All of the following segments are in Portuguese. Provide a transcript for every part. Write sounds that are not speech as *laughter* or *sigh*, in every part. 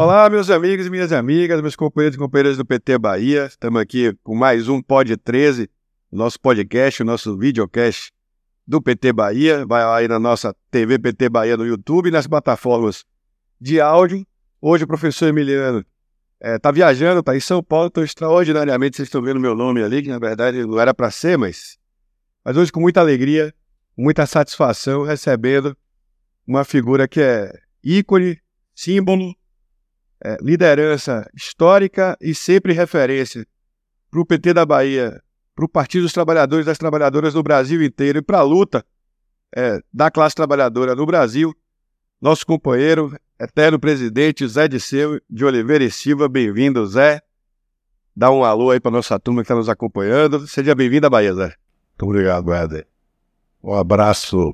Olá, meus amigos e minhas amigas, meus companheiros e companheiras do PT Bahia. Estamos aqui com mais um Pod 13, nosso podcast, o nosso videocast do PT Bahia. Vai aí na nossa TV PT Bahia no YouTube e nas plataformas de áudio. Hoje o professor Emiliano está viajando, está em São Paulo, então extraordinariamente vocês estão vendo meu nome ali, que na verdade não era para ser, mas, mas hoje com muita alegria, muita satisfação, recebendo uma figura que é ícone, símbolo, é, liderança histórica e sempre referência para o PT da Bahia, para o Partido dos Trabalhadores e das Trabalhadoras no Brasil inteiro e para a luta é, da classe trabalhadora no Brasil. Nosso companheiro, eterno presidente Zé Disseu de Oliveira e Silva, bem-vindo, Zé. Dá um alô aí para nossa turma que está nos acompanhando. Seja bem-vindo à Bahia, Zé. Muito obrigado, Éder. Um abraço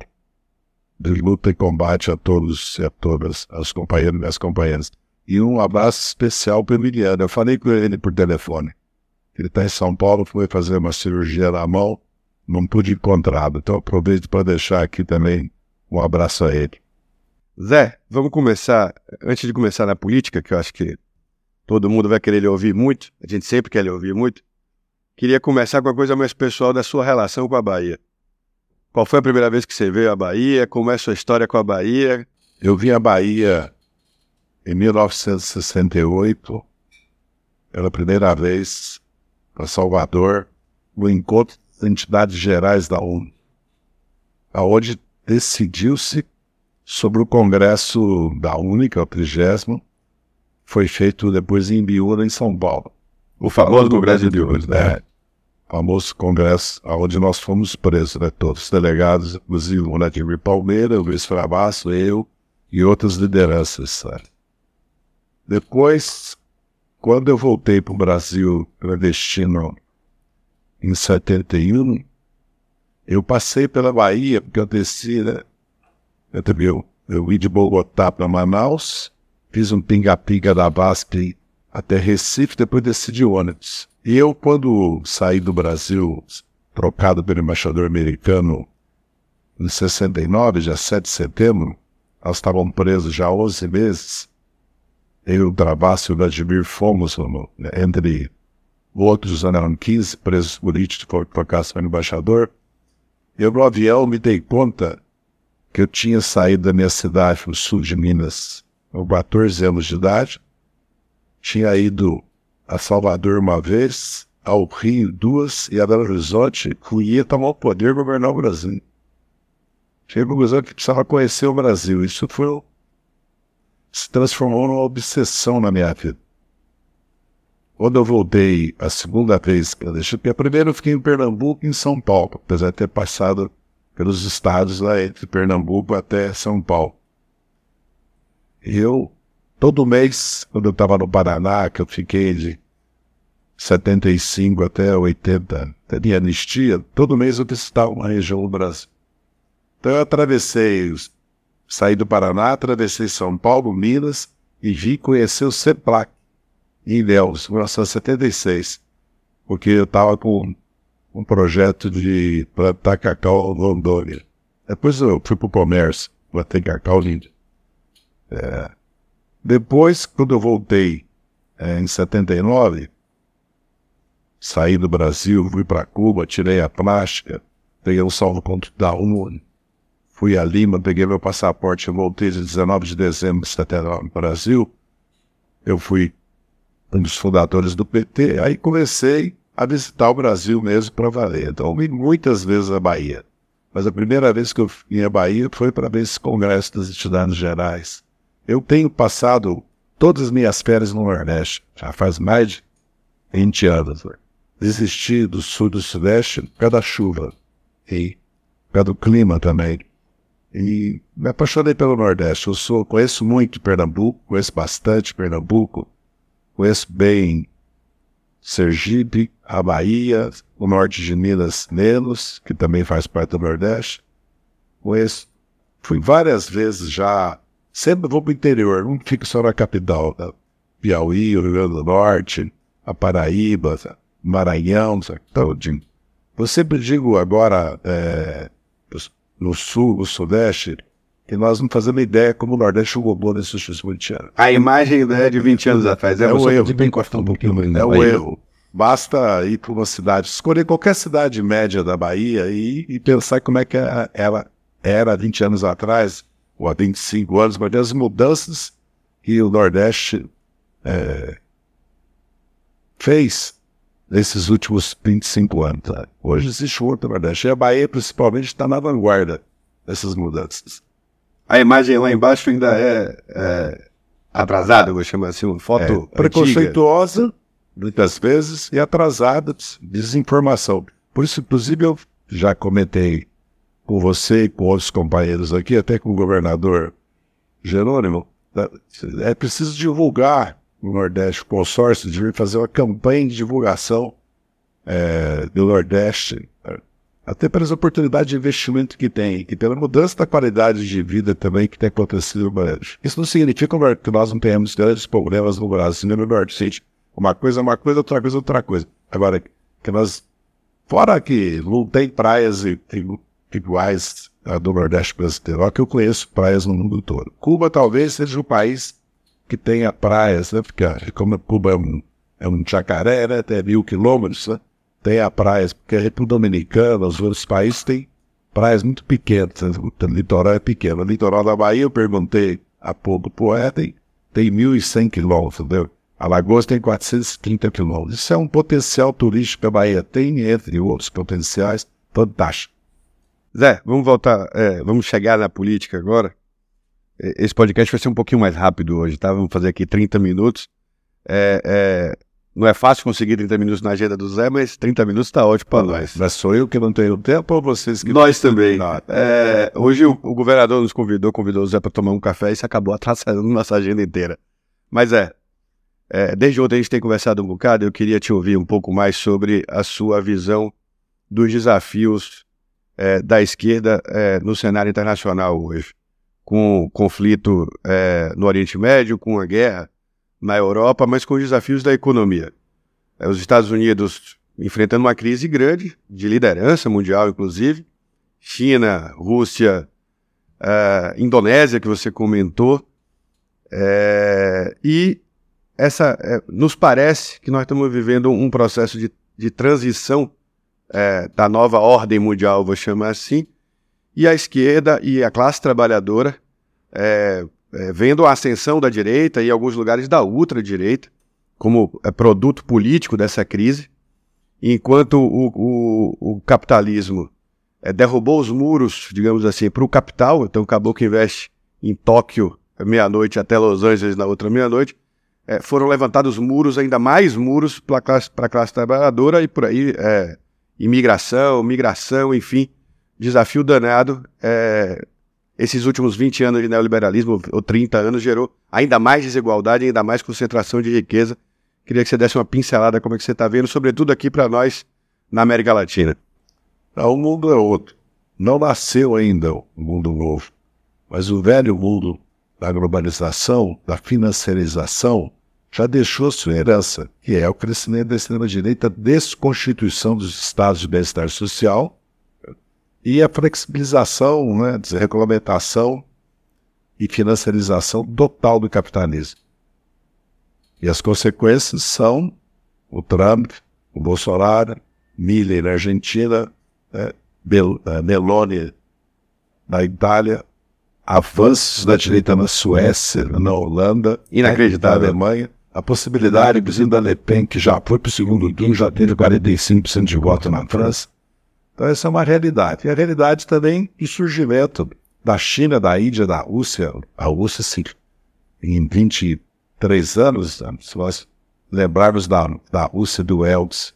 de luta e combate a todos e a todas, as companheiros e as companheiras. E um abraço especial para o Emiliano. Eu falei com ele por telefone. Ele está em São Paulo, foi fazer uma cirurgia na mão, não pude encontrá-lo. Então aproveito para deixar aqui também um abraço a ele. Zé, vamos começar, antes de começar na política, que eu acho que todo mundo vai querer lhe ouvir muito, a gente sempre quer lhe ouvir muito, queria começar com a coisa mais pessoal da sua relação com a Bahia. Qual foi a primeira vez que você veio à Bahia? Como é a sua história com a Bahia? Eu vim à Bahia em 1968, pela primeira vez, para Salvador, no encontro das entidades gerais da ONU, aonde decidiu-se sobre o Congresso da que é o trigésimo, foi feito depois em Biúna, em São Paulo. O famoso Congresso de Biúna, né? O famoso congresso onde nós fomos presos, né? Todos os delegados, inclusive o Vladimir Palmeira, o Luiz Fravasso, eu e outras lideranças, sabe? Depois, quando eu voltei para o Brasil clandestino em 71, eu passei pela Bahia, porque eu desci, né? Eu, eu vim de Bogotá para Manaus, fiz um pinga-pinga da BASP até Recife, depois desci de ônibus. E eu, quando saí do Brasil, trocado pelo embaixador americano em 69, dia 7 de setembro, nós estávamos presos já 11 meses, eu, Travassi e o Vladimir fomos, né, entre outros, eram 15 presos políticos que foram para o embaixador. Eu, no avião, me dei conta que eu tinha saído da minha cidade, no sul de Minas, com 14 anos de idade. Tinha ido a Salvador uma vez, ao Rio duas, e a Belo Horizonte, ia tomar o poder governar o Brasil. Cheguei à conclusão que precisava conhecer o Brasil. Isso foi se transformou numa obsessão na minha vida. Quando eu voltei a segunda vez eu deixei, porque a primeira eu fiquei em Pernambuco e em São Paulo, apesar de ter passado pelos estados lá entre Pernambuco até São Paulo. E eu, todo mês, quando eu estava no Paraná, que eu fiquei de 75 até 80, teria anistia, todo mês eu visitava uma região do Brasil. Então eu atravessei os Saí do Paraná, atravessei São Paulo, Minas e vim conhecer o CEPLAC em Ilhéus, em 1976, porque eu estava com um projeto de plantar cacau em Rondônia. Depois eu fui para o comércio, plantei cacau lindo. É. Depois, quando eu voltei é, em 79, saí do Brasil, fui para Cuba, tirei a plástica, peguei um salvo-conto da ONU, Fui a Lima, peguei meu passaporte, voltei de 19 de dezembro de 79 no Brasil. Eu fui um dos fundadores do PT, aí comecei a visitar o Brasil mesmo para valer. Então, vim muitas vezes à Bahia. Mas a primeira vez que eu vim à Bahia foi para ver esse congresso das entidades gerais. Eu tenho passado todas as minhas férias no Nordeste, já faz mais de 20 anos. Né? Desisti do sul do sudeste por causa da chuva e por causa do clima também. E me apaixonei pelo Nordeste. Eu sou, conheço muito Pernambuco, conheço bastante Pernambuco, conheço bem Sergipe, a Bahia, o norte de Minas menos, que também faz parte do Nordeste. Conheço, fui várias vezes já, sempre vou para o interior, não fico só na capital, né? Piauí, o Rio Grande do Norte, a Paraíba, Maranhão, então, eu sempre digo agora, é, no sul, no sudeste, que nós não fazemos ideia como o Nordeste roubou nesses últimos 20 anos. A imagem né, de 20 anos atrás. É, É, você erro. bem um pouquinho né? É Aí. erro. Basta ir para uma cidade, escolher qualquer cidade média da Bahia e, e pensar como é que a- ela era há 20 anos atrás, ou há 25 anos, mas as mudanças que o Nordeste eh, fez nesses últimos 25 anos. né? Hoje existe outro Nordeste. E a Bahia, principalmente, está na vanguarda dessas mudanças. A imagem lá embaixo ainda é, é atrasada, vou chamar assim, uma foto É, preconceituosa, muitas vezes, e atrasada, desinformação. Por isso, inclusive, eu já comentei com você e com outros companheiros aqui, até com o governador Jerônimo, tá? é preciso divulgar no Nordeste, o consórcio de fazer uma campanha de divulgação é, do Nordeste, é, até pelas oportunidades de investimento que tem, e pela mudança da qualidade de vida também que tem acontecido no Brasil. Isso não significa que nós não tenhamos grandes problemas no Brasil no Nordeste. Uma coisa é uma coisa, outra coisa é outra coisa. Agora, que nós, fora que não tem praias iguais a do Nordeste brasileiro, que eu conheço praias no mundo todo. Cuba talvez seja o país que tenha praias, né? Porque ah, como Cuba é um, é um jacaré, né? Tem mil quilômetros, né? Tem a praias, porque a República Dominicana, os outros países têm praias muito pequenas, né? o litoral é pequeno. O litoral da Bahia, eu perguntei há pouco pro Ed, tem, tem 1.100 quilômetros, entendeu? Alagoas tem 430 quilômetros. Isso é um potencial turístico que a Bahia tem, entre outros potenciais, fantástico. Zé, vamos voltar, é, vamos chegar na política agora. Esse podcast vai ser um pouquinho mais rápido hoje, tá? Vamos fazer aqui 30 minutos. É, é, não é fácil conseguir 30 minutos na agenda do Zé, mas 30 minutos tá ótimo para nós. Mas sou eu que não tenho tempo ou vocês que Nós também. É, hoje o, o governador nos convidou, convidou o Zé para tomar um café e isso acabou atrasando *laughs* nossa agenda inteira. Mas é, é, desde ontem a gente tem conversado um bocado, eu queria te ouvir um pouco mais sobre a sua visão dos desafios é, da esquerda é, no cenário internacional hoje, com o conflito é, no Oriente Médio, com a guerra na Europa, mas com os desafios da economia. É, os Estados Unidos enfrentando uma crise grande, de liderança mundial, inclusive, China, Rússia, eh, Indonésia, que você comentou. Eh, e essa eh, nos parece que nós estamos vivendo um processo de, de transição eh, da nova ordem mundial, vou chamar assim, e a esquerda e a classe trabalhadora eh, eh, vendo a ascensão da direita e alguns lugares da ultradireita como eh, produto político dessa crise, enquanto o, o, o capitalismo é, derrubou os muros, digamos assim, para o capital. Então, acabou que investe em Tóquio meia-noite até Los Angeles na outra meia-noite. É, foram levantados muros, ainda mais muros para a classe, classe trabalhadora e por aí é, imigração, migração, enfim, desafio danado. É, esses últimos 20 anos de neoliberalismo, ou 30 anos, gerou ainda mais desigualdade, ainda mais concentração de riqueza. Queria que você desse uma pincelada como é que você está vendo, sobretudo aqui para nós na América Latina. O mundo é outro. Não nasceu ainda o mundo novo. Mas o velho mundo da globalização, da financiarização, já deixou sua herança, que é o crescimento da extrema-direita, desconstituição dos estados de bem-estar social e a flexibilização, né, desregulamentação e financiarização total do capitalismo. E as consequências são o Trump, o Bolsonaro, Miller na Argentina, né, Bel- eh, Meloni na Itália, avanços da direita na Suécia, na Holanda, Inacreditável. na Alemanha, a possibilidade, inclusive, da Le Pen, que já foi para o segundo turno, já teve 45% de voto na França. Então, essa é uma realidade. E a realidade também do surgimento da China, da Índia, da Rússia. A Rússia, sim, em 23 anos, né, se nós lembrarmos da, da Rússia do Elks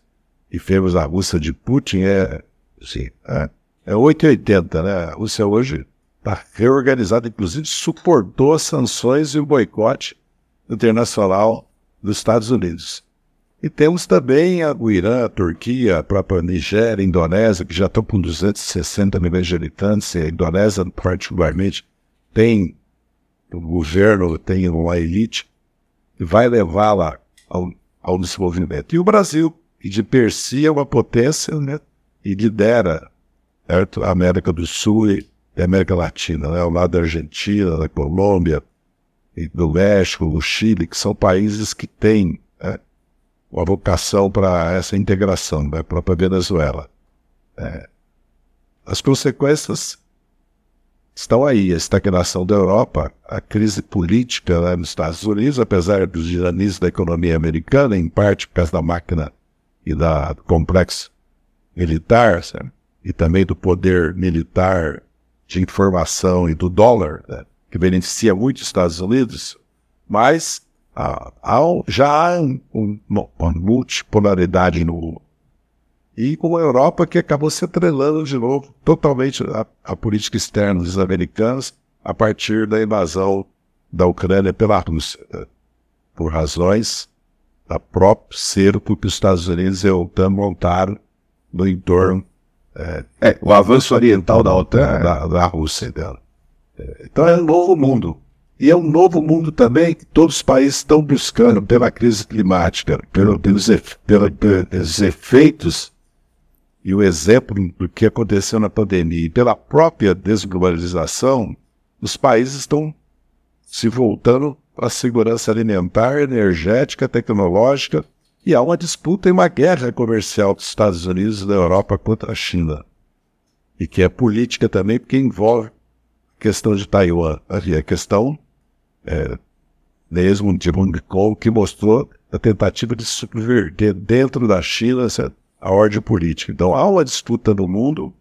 e vemos a Rússia de Putin, é, assim, é, é 880, né? A Rússia hoje está reorganizada, inclusive suportou as sanções e o boicote internacional dos Estados Unidos. E temos também a- o Irã, a Turquia, a própria Nigéria, a Indonésia, que já estão com 260 milhões de habitantes, e a Indonésia, particularmente, tem um governo, tem uma elite que vai levá-la ao, ao desenvolvimento. E o Brasil, que de per si é uma potência, né, e lidera certo? a América do Sul e da América Latina, né? ao lado da Argentina, da Colômbia, do México, do Chile, que são países que têm né, uma vocação para essa integração, né, para a Venezuela. É, as consequências estão aí, a estagnação da Europa, a crise política né, nos Estados Unidos, apesar dos dinamismos da economia americana, em parte por causa da máquina e da, do complexo militar, e também do poder militar de informação e do dólar, né? que beneficia muito os Estados Unidos, mas já há um, um, uma multipolaridade no. E com a Europa que acabou se atrelando de novo totalmente à, política externa dos americanos a partir da invasão da Ucrânia pela Rússia, né? por razões da própria cerco que os Estados Unidos e a OTAN montaram no entorno é, é, o avanço oriental da OTAN, da, da Rússia dela. Então é um novo mundo. E é um novo mundo também que todos os países estão buscando pela crise climática, pelo, pelos, pela, pelos efeitos e o exemplo do que aconteceu na pandemia e pela própria desglobalização, os países estão se voltando a segurança alimentar, energética, tecnológica, e há uma disputa e uma guerra comercial dos Estados Unidos e da Europa contra a China. E que é política também, porque envolve questão de Taiwan, a questão é, mesmo de Hong Kong, que mostrou a tentativa de subverter dentro da China a ordem política. Então há uma disputa no mundo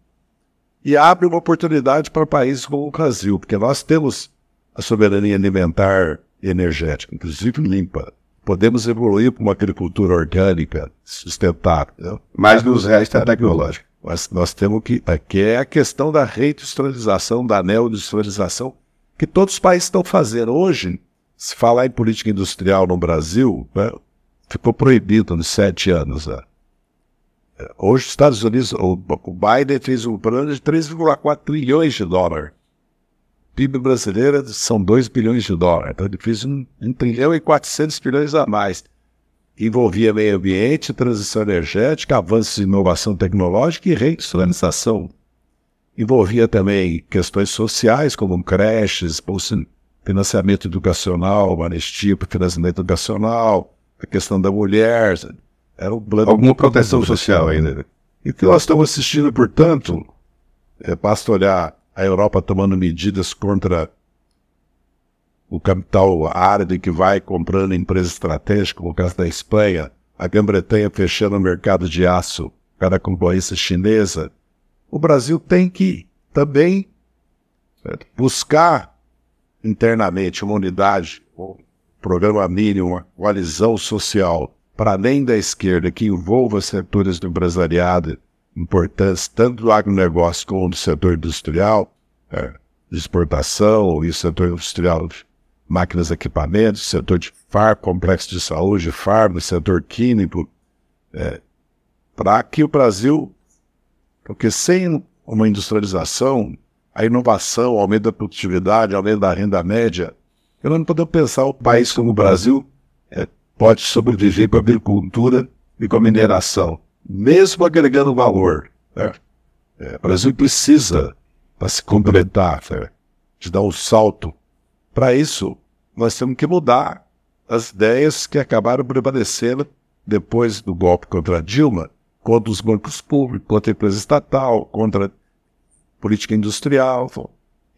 e abre uma oportunidade para países como o Brasil, porque nós temos a soberania alimentar e energética, inclusive limpa. Podemos evoluir para uma agricultura orgânica, sustentável. Mas nos resta a tecnológica. Mas nós temos que. Que é a questão da reindustrialização, da neoindustrialização, que todos os países estão fazendo. Hoje, se falar em política industrial no Brasil, né, ficou proibido nos sete anos. Né? Hoje, os Estados Unidos, o, Biden fez um plano de 3,4 trilhões de dólares. PIB brasileiro são 2 bilhões de dólares. Então, ele fez um, um trilhão e 400 bilhões a mais envolvia meio ambiente, transição energética, avanços de inovação tecnológica e reindustrialização. Envolvia também questões sociais, como creches, financiamento educacional, anistia para financiamento educacional, a questão da mulher. Era um plano Alguma proteção social ainda. E o que nós estamos assistindo, portanto, é, basta olhar a Europa tomando medidas contra o capital árabe que vai comprando empresas estratégicas, como o caso da Espanha, a Grã-Bretanha fechando o mercado de aço para a concorrência chinesa, o Brasil tem que também buscar internamente uma unidade, um programa mínimo, uma coalizão social para além da esquerda que envolva setores do empresariado importantes, tanto do agronegócio como do setor industrial, é, de exportação e setor industrial máquinas, equipamentos, setor de FAR, complexo de saúde, farm, setor químico, é, para que o Brasil, porque sem uma industrialização, a inovação, o aumento da produtividade, o aumento da renda média, eu não podemos pensar o país como o Brasil é, pode sobreviver com a agricultura e com a mineração, mesmo agregando valor. Né? É, o Brasil precisa, para se completar, né, de dar um salto para isso, nós temos que mudar as ideias que acabaram prevalecendo depois do golpe contra Dilma, contra os bancos públicos, contra a empresa estatal, contra a política industrial,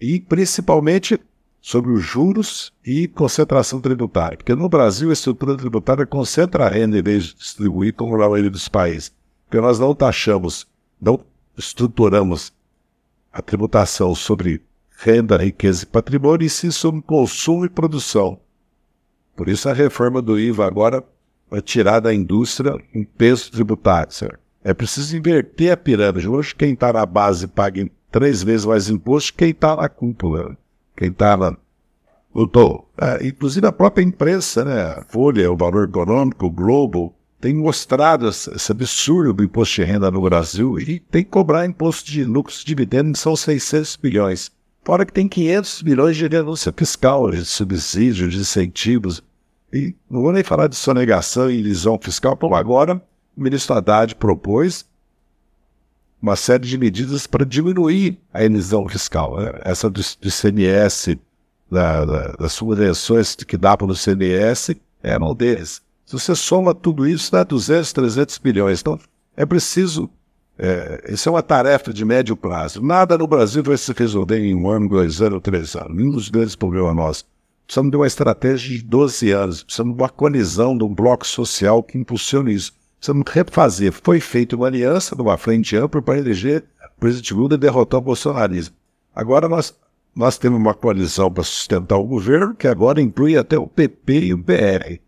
e principalmente sobre os juros e concentração tributária. Porque no Brasil a estrutura tributária concentra a renda em vez de distribuir como na maioria dos países. Porque nós não taxamos, não estruturamos a tributação sobre renda, riqueza e patrimônio, e sim sobre consumo e produção. Por isso a reforma do IVA agora tirar da indústria um peso tributário. É preciso inverter a pirâmide. Hoje quem está na base paga três vezes mais imposto que quem está na cúpula. Quem está na... Tô, é, inclusive a própria imprensa, né? a Folha, o Valor Econômico, o Globo, tem mostrado esse absurdo do imposto de renda no Brasil e tem que cobrar imposto de lucros e dividendos, são 600 bilhões. Fora que tem 500 milhões de denúncia fiscal, de subsídios, de incentivos. E não vou nem falar de sonegação e ilusão fiscal, como agora o ministro Haddad propôs uma série de medidas para diminuir a emissão fiscal. Né? Essa do, do CNS, da, da, das subvenções que dá para o CNS, é um deles. Se você soma tudo isso, dá 200, 300 bilhões. Então, é preciso. É, isso é uma tarefa de médio prazo. Nada no Brasil vai se resolver em um ano, dois anos, três anos. Nenhum dos grandes problemas nossos. Precisamos de uma estratégia de 12 anos. Precisamos de uma colisão, de um bloco social que impulsione isso. Precisamos refazer. Foi feita uma aliança numa frente ampla para eleger o presidente Lula e derrotar o bolsonarismo. Agora nós, nós temos uma coalizão para sustentar o governo, que agora inclui até o PP e o PR.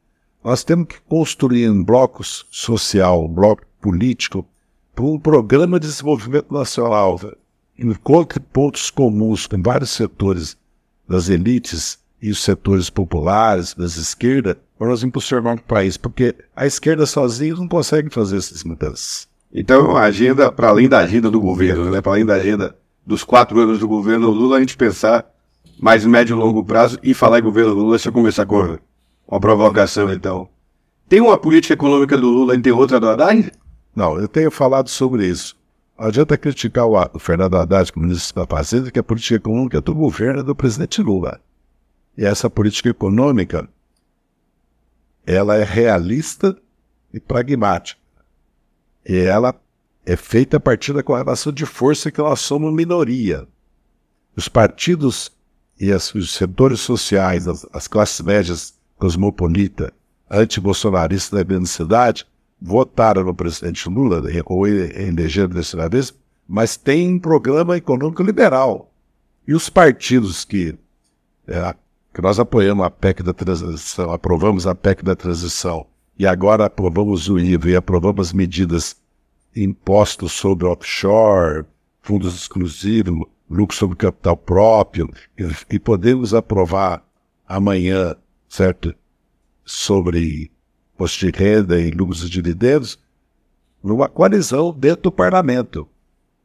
Nós temos que construir um bloco social, um bloco político, para um programa de desenvolvimento nacional, encontre pontos comuns com vários setores das elites e os setores populares, das esquerdas, para nós impulsionar o país, porque a esquerda sozinha não consegue fazer essas mudanças. Então, a agenda, para além da agenda do governo, né, para além da agenda dos quatro anos do governo Lula, a gente pensar mais médio e longo prazo e falar em governo Lula, deixa eu começar com uma provocação, então. Tem uma política econômica do Lula e tem outra do Haddad? Não, eu tenho falado sobre isso. Não adianta criticar o, o Fernando Haddad como ministro da Fazenda, que a política econômica do governo é do presidente Lula. E essa política econômica ela é realista e pragmática. E ela é feita a partir da correlação de força que nós somos minoria. Os partidos e as, os setores sociais, as, as classes médias cosmopolitas, anti-bolsonaristas da grande cidade, votaram no presidente Lula, ou elegeram dessa vez, mas tem um programa econômico liberal. E os partidos que é, que nós apoiamos a PEC da transição, aprovamos a PEC da transição e agora aprovamos o IVA e aprovamos medidas impostos sobre offshore, fundos exclusivos, lucro sobre capital próprio, e, e podemos aprovar amanhã, certo, sobre imposto de renda e lucros e dividendos, numa coalizão dentro do parlamento.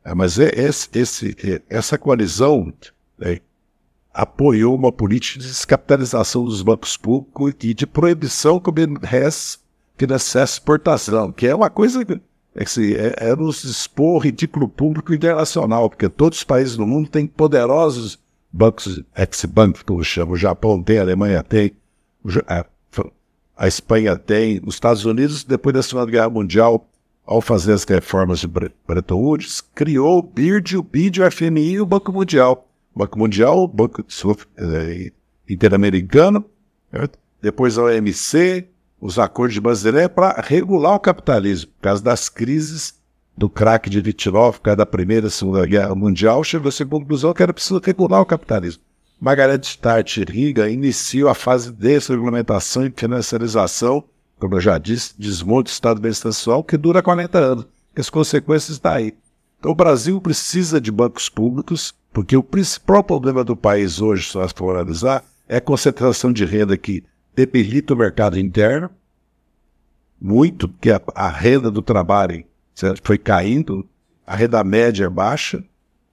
É, mas é esse, esse, é, essa coalizão né, apoiou uma política de descapitalização dos bancos públicos e de proibição que o BNDES financiasse exportação, que é uma coisa que é, assim, é, é nos expor ridículo público internacional, porque todos os países do mundo têm poderosos bancos, ex-bank, que eu chamo, o Japão tem, a Alemanha tem, a, a Espanha tem, os Estados Unidos, depois da Segunda Guerra Mundial, ao fazer as reformas de Bretton Woods, criou o BIRD, o BID, o FMI e o Banco Mundial. Banco Mundial, Banco é, Interamericano, certo? depois a OMC, os acordos de Bazilé para regular o capitalismo. Por causa das crises do crack de 29, por causa da Primeira e Segunda Guerra Mundial, chegou-se à conclusão que era preciso regular o capitalismo. Margaret Thatcher Riga iniciou a fase de desregulamentação e financiarização, como eu já disse, desmonte do Estado bem-estar que dura 40 anos. As consequências estão aí. Então o Brasil precisa de bancos públicos porque o principal problema do país hoje, se nós analisar, é a concentração de renda que debilita o mercado interno, muito, porque a, a renda do trabalho foi caindo, a renda média é baixa.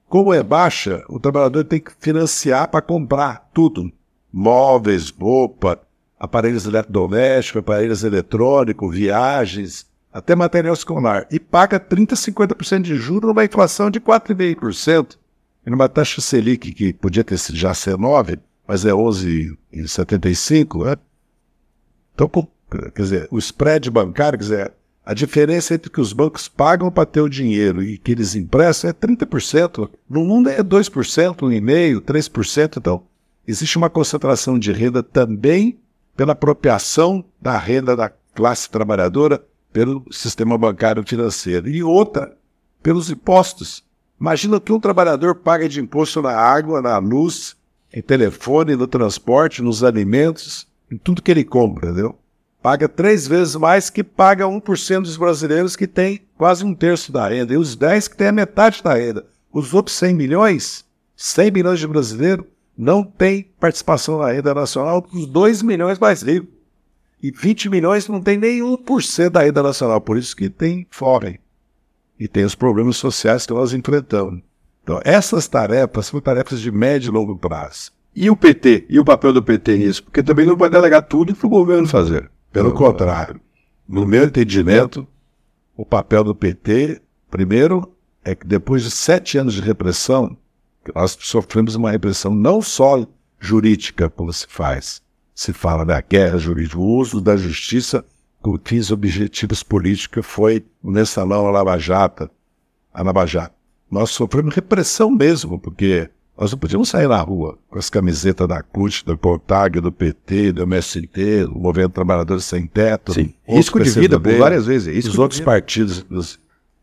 Como é baixa, o trabalhador tem que financiar para comprar tudo: móveis, roupa, aparelhos eletrodomésticos, aparelhos eletrônicos, viagens, até material escolar. E paga 30%, 50% de juros numa inflação de 4,5% e numa taxa Selic que podia ter já ser 9, mas é 11,75, né? Então, quer dizer, o spread bancário, quer dizer, a diferença entre que os bancos pagam para ter o dinheiro e que eles emprestam é 30%. No mundo é 2%, 1,5%, 3%. Então, existe uma concentração de renda também pela apropriação da renda da classe trabalhadora pelo sistema bancário financeiro. E outra, pelos impostos. Imagina que um trabalhador paga de imposto na água, na luz, em telefone, no transporte, nos alimentos, em tudo que ele compra, entendeu? Paga três vezes mais que paga 1% dos brasileiros que tem quase um terço da renda, e os 10 que tem a metade da renda. Os outros 100 milhões, 100 milhões de brasileiros, não têm participação na renda nacional, os 2 milhões mais ricos. E 20 milhões não tem nem 1% da renda nacional, por isso que tem fome e tem os problemas sociais que nós enfrentamos. Então, essas tarefas são tarefas de médio e longo prazo. E o PT? E o papel do PT nisso? Porque também não vai delegar tudo para o governo fazer. Pelo não, contrário. No meu entendimento, o papel do PT, primeiro, é que depois de sete anos de repressão, nós sofremos uma repressão não só jurídica, como se faz, se fala da guerra jurídica, o uso da justiça com fins objetivos políticos foi o mensalão a Lava Jato, a Lava Jato. Nós sofremos repressão mesmo, porque nós não podíamos sair na rua com as camisetas da CUT, do CONTAG, do PT, do MST, do Movimento Trabalhadores Sem Teto. Sim. Risco de vida por várias vezes. Risco os outros partidos.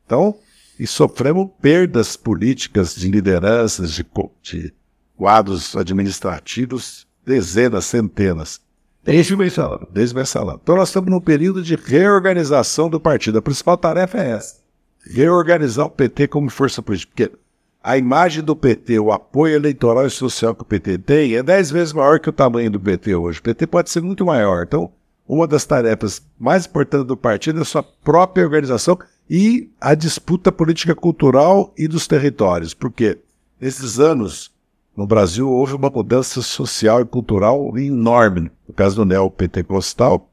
Então, e sofremos perdas políticas de lideranças, de, de quadros administrativos, dezenas, centenas. Desde o mensalão. Desde o mensalão. Então nós estamos num período de reorganização do partido. A principal tarefa é essa. Reorganizar o PT como força política. Porque a imagem do PT, o apoio eleitoral e social que o PT tem, é dez vezes maior que o tamanho do PT hoje. O PT pode ser muito maior. Então, uma das tarefas mais importantes do partido é a sua própria organização e a disputa política cultural e dos territórios. Porque nesses anos, no Brasil, houve uma mudança social e cultural enorme. No caso do neopentecostal,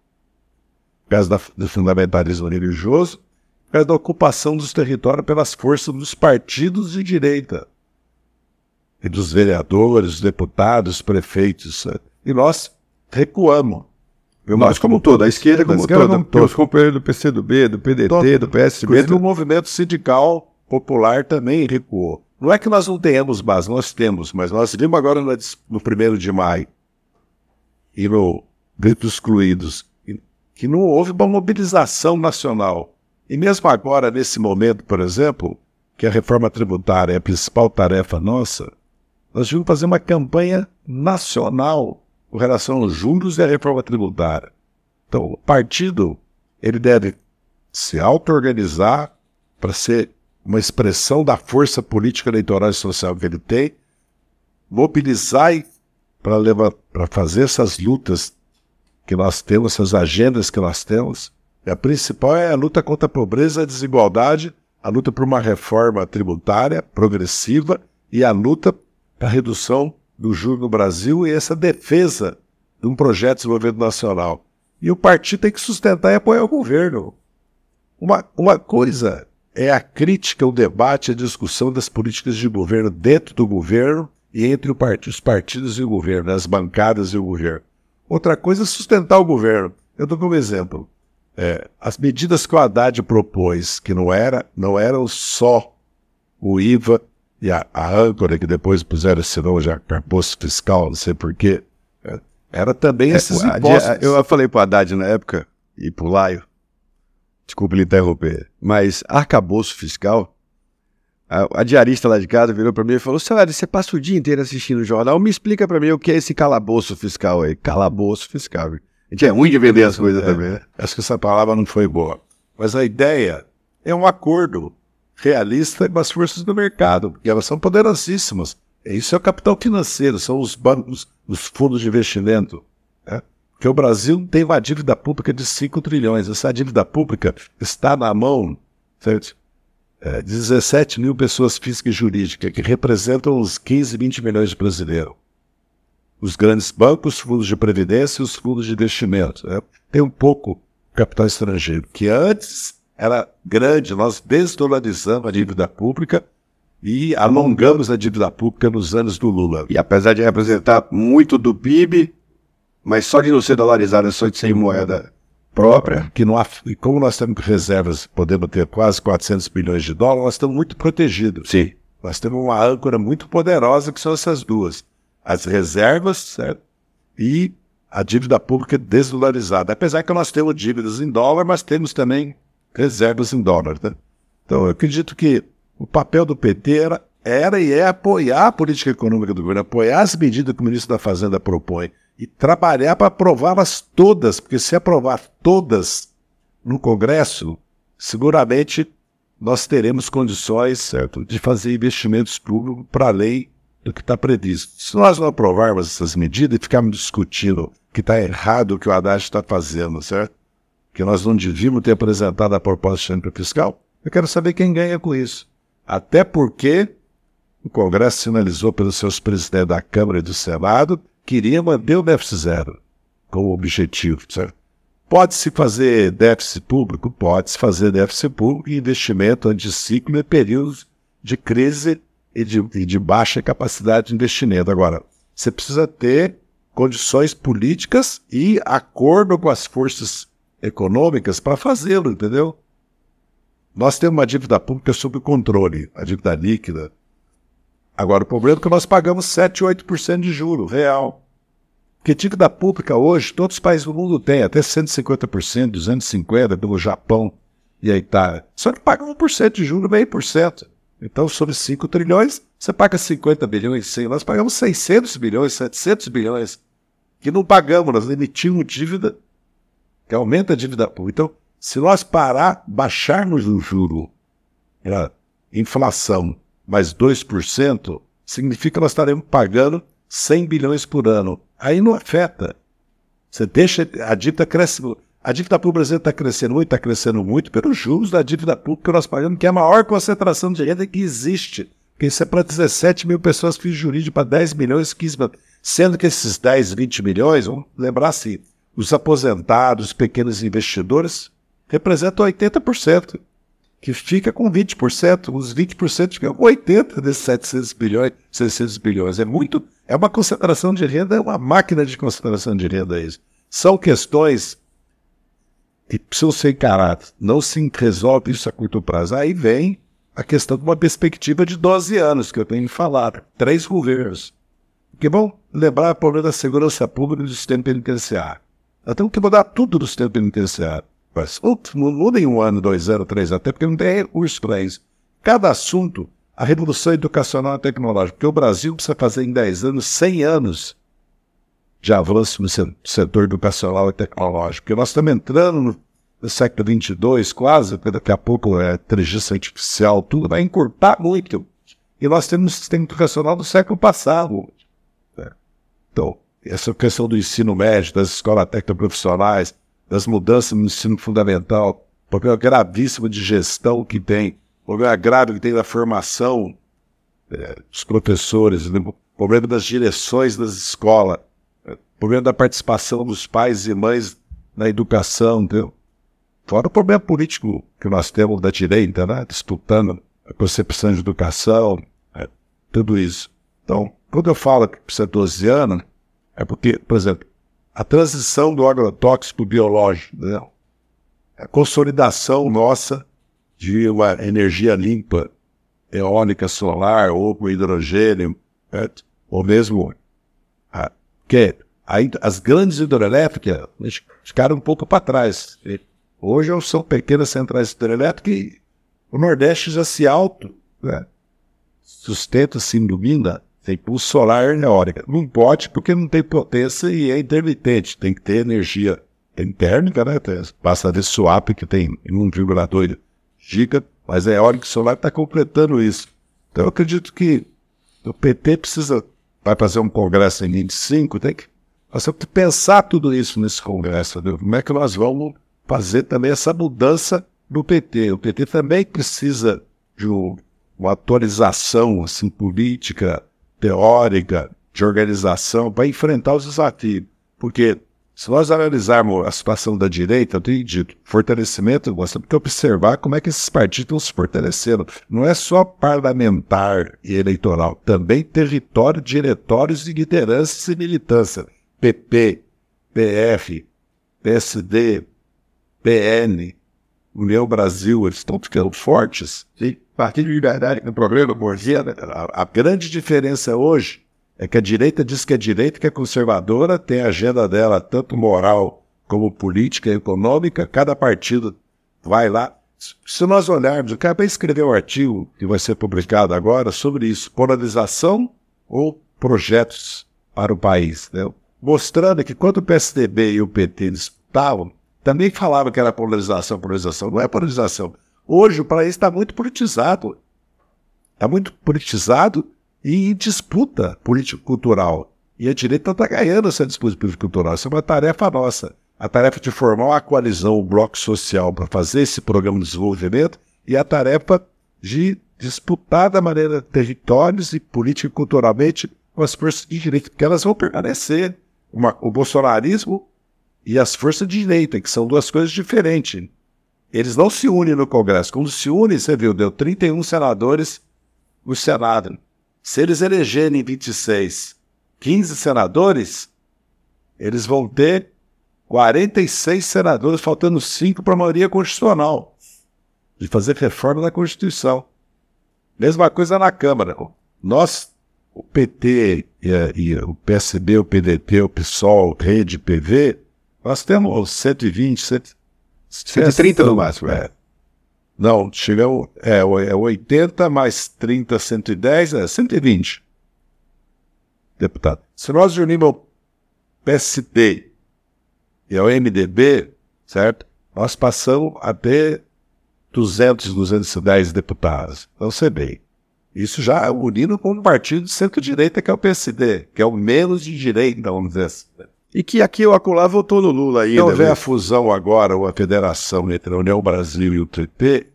no caso da, do fundamentalismo religioso, por causa da ocupação dos territórios pelas forças dos partidos de direita. E dos vereadores, deputados, prefeitos. E nós recuamos. Nós como todo, a esquerda como toda, os companheiros do PCdoB, do PDT, todo, do PSB. Do... o movimento sindical popular também recuou. Não é que nós não tenhamos base, nós temos, mas nós vimos agora no, no 1 de maio e no Grito Excluídos que não houve uma mobilização nacional e mesmo agora, nesse momento, por exemplo, que a reforma tributária é a principal tarefa nossa, nós vamos fazer uma campanha nacional com relação aos juros e à reforma tributária. Então, o partido ele deve se auto-organizar para ser uma expressão da força política eleitoral e social que ele tem, mobilizar para fazer essas lutas que nós temos, essas agendas que nós temos, a principal é a luta contra a pobreza e a desigualdade, a luta por uma reforma tributária progressiva e a luta para a redução do juro no Brasil e essa defesa de um projeto de desenvolvimento nacional. E o partido tem que sustentar e apoiar o governo. Uma, uma coisa é a crítica, o debate, a discussão das políticas de governo dentro do governo e entre part os partidos e o governo, as bancadas e o governo. Outra coisa é sustentar o governo. Eu dou como exemplo. É, as medidas que o Haddad propôs, que não, era, não eram só o IVA e a, a âncora, que depois puseram esse nome já, arcabouço fiscal, não sei porquê, é, era também é, esses é, impostos. Eu falei para o Haddad na época, e para o Laio, desculpe lhe interromper, mas arcabouço fiscal, a, a, diarista lá de casa virou para mim e falou: Salário, você passa o dia inteiro assistindo o jornal, me explica para mim o que é esse calabouço fiscal aí. Calabouço fiscal. A gente é ruim de vender as coisas é, também, né? Acho que essa palavra não foi boa. Mas a ideia é um acordo realista com as forças do mercado, porque elas são poderosíssimas. Isso é o capital financeiro, são os bancos, os fundos de investimento. Porque o Brasil tem uma dívida pública de 5 trilhões. Essa dívida pública está na mão certo? É, 17 mil pessoas físicas e jurídicas, que representam uns 15, 20 milhões de brasileiros os grandes bancos, fundos de previdência e os fundos de investimento. Né? Tem um pouco capital estrangeiro, que antes era grande, nós desdolarizamos a dívida pública e alongamos a dívida pública nos anos do Lula. E apesar de representar muito do PIB, mas só de não ser dolarizada, só de ser moeda própria. Que não há, e como nós temos reservas, podemos ter quase 400 bilhões de dólares, nós estamos muito protegidos. Sim. Nós temos uma âncora muito poderosa que são essas duas as reservas certo? e a dívida pública desdolarizada. Apesar que nós temos dívidas em dólar, mas temos também reservas em dólar. Né? Então, eu acredito que o papel do PT era, era e é apoiar a política econômica do governo, apoiar as medidas que o ministro da Fazenda propõe e trabalhar para aprová-las todas, porque se aprovar todas no Congresso, seguramente nós teremos condições certo, de fazer investimentos públicos para além do que está previsto. Se nós não aprovarmos essas medidas e ficarmos discutindo que está errado o que o Haddad está fazendo, certo? Que nós não devíamos ter apresentado a proposta de fiscal, eu quero saber quem ganha com isso. Até porque o Congresso sinalizou pelos seus presidentes da Câmara e do Senado que iria manter o déficit zero como objetivo? Pode-se fazer déficit público? Pode-se fazer déficit público e investimento anticiclo em períodos de crise e de, e de baixa capacidade de investimento. Agora, você precisa ter condições políticas e acordo com as forças econômicas para fazê-lo, entendeu? Nós temos uma dívida pública sob controle, a dívida líquida. Agora, o problema é que nós pagamos 7, 8% de juro real. Porque dívida pública hoje, todos os países do mundo têm, até 150%, 250% pelo Japão e a Itália. Só que pagam 1% de juro, meio por cento. Então, sobre 5 trilhões, você paga 50 bilhões, 100. Nós pagamos 600 bilhões, 700 bilhões, que não pagamos, nós emitimos dívida que aumenta a dívida pública. Então, se nós parar, baixarmos o juro, a inflação mais 2%, significa que nós estaremos pagando 100 bilhões por ano. Aí não afeta. Você deixa, a dívida cresce, a dívida pública brasileira está crescendo muito, está crescendo muito pelos juros da dívida pública que nós pagamos, que é a maior concentração de renda que existe. Porque isso é para 17 mil pessoas, fiz jurídico para 10 milhões, 15 milhões. Sendo que esses 10, 20 milhões, vamos lembrar assim, os aposentados, os pequenos investidores, representam 80%, que fica com 20%, os 20% ficam com 80% desses 700 bilhões, 600 bilhões. É muito, é uma concentração de renda, é uma máquina de concentração de renda isso. São questões que precisam ser encaradas. Não se resolve isso a curto prazo. Aí vem a questão de uma perspectiva de 12 anos, que eu tenho falado. Três governos. Que vão lembrar o problema da segurança pública e do sistema penitenciário. Nós temos que mudar tudo do sistema penitenciário. Mas, não muda em um ano, dois anos, três anos, até porque não tem recurso para isso. Cada assunto, a revolução educacional e tecnológica, porque o Brasil precisa fazer em 10 anos, 100 anos de avanço no setor educacional e tecnológico. Porque nós estamos entrando no, século 22 quase, porque daqui a pouco é inteligência artificial, tudo vai encurtar muito. E nós temos um sistema educacional do século passado. Né? Então, essa questão do ensino médio, das escolas técnicas profissionais, das mudanças no ensino fundamental, problema gravíssimo de gestão que tem, problema grave que tem da formação é, dos professores, né? problema das direções das escolas, é, problema da participação dos pais e mães na educação, entendeu? Fora o problema político que nós temos da direita, né? disputando a concepção de educação, é, tudo isso. Então, quando eu falo que precisa de 12 anos, é porque, por exemplo, a transição do agrotóxico biológico, né? a consolidação nossa de uma energia limpa, eólica, solar, ou com hidrogênio, né? ou mesmo a, que as grandes hidrelétricas ficaram um pouco para trás. Hoje são pequenas centrais hidrelétricas e o Nordeste já se auto né? sustenta, se ilumina tem pulso solar eólica. Não pode porque não tem potência e é intermitente. Tem que ter energia térmica, né? Basta ver swap que tem 1,2 giga, mas a eólica solar está completando isso. Então eu acredito que o PT precisa, vai fazer um congresso em 25, tem que, nós temos que pensar tudo isso nesse congresso. Como é que nós vamos fazer também essa mudança do PT? O PT também precisa de uma atualização assim, política, teórica de organização para enfrentar os desafios. Porque se nós analisarmos a situação da direita, eu tenho dito, fortalecimento, nós temos que observar como é que esses partidos se fortalecendo. Não é só parlamentar e eleitoral, também território, diretórios e lideranças e militância. PP, PF, PSD, PN, União Brasil, eles estão ficando fortes. Sim. Partido de Liberdade no programa Borgia, né? a, a grande diferença hoje é que a direita diz que é direita, que é conservadora, tem a agenda dela tanto moral como política e econômica, cada partido vai lá. Se nós olharmos, eu acabei de escrever um artigo que vai ser publicado agora sobre isso, polarização ou projetos para o país, né? mostrando que quando o PSDB e o PT disputavam, também falavam que era polarização, polarização. Não é polarização. Hoje o país está muito politizado. Está muito politizado e em disputa político-cultural. E a direita está ganhando essa disputa político-cultural. Isso é uma tarefa nossa. A tarefa de formar uma coalizão, um bloco social para fazer esse programa de desenvolvimento e a tarefa de disputar da maneira territórios e político-culturalmente com as forças de direita, porque elas vão permanecer. Uma, o bolsonarismo e as forças de direita, que são duas coisas diferentes. Eles não se unem no Congresso. Quando se unem, você viu, deu 31 senadores o Senado. Se eles elegerem 26, 15 senadores, eles vão ter 46 senadores, faltando 5 para a maioria constitucional, de fazer reforma da Constituição. Mesma coisa na Câmara. Nós, o PT e, e o PSB, o PDT, o PSOL, Rede, PV, nós temos 120, 100, 130 no máximo. É. Não, chegamos. É, é 80 mais 30, 110, é 120. Deputado. Se nós unirmos o PSD e ao MDB, certo? Nós passamos a ter 200, 210 deputados. Então, você bem. Isso já unindo com um partido de centro-direita, que é o PSD, que é o menos de direita, vamos dizer assim. E que aqui o acolá votou no Lula ainda. Se houver né? a fusão agora, ou a federação entre a União Brasil e o PT,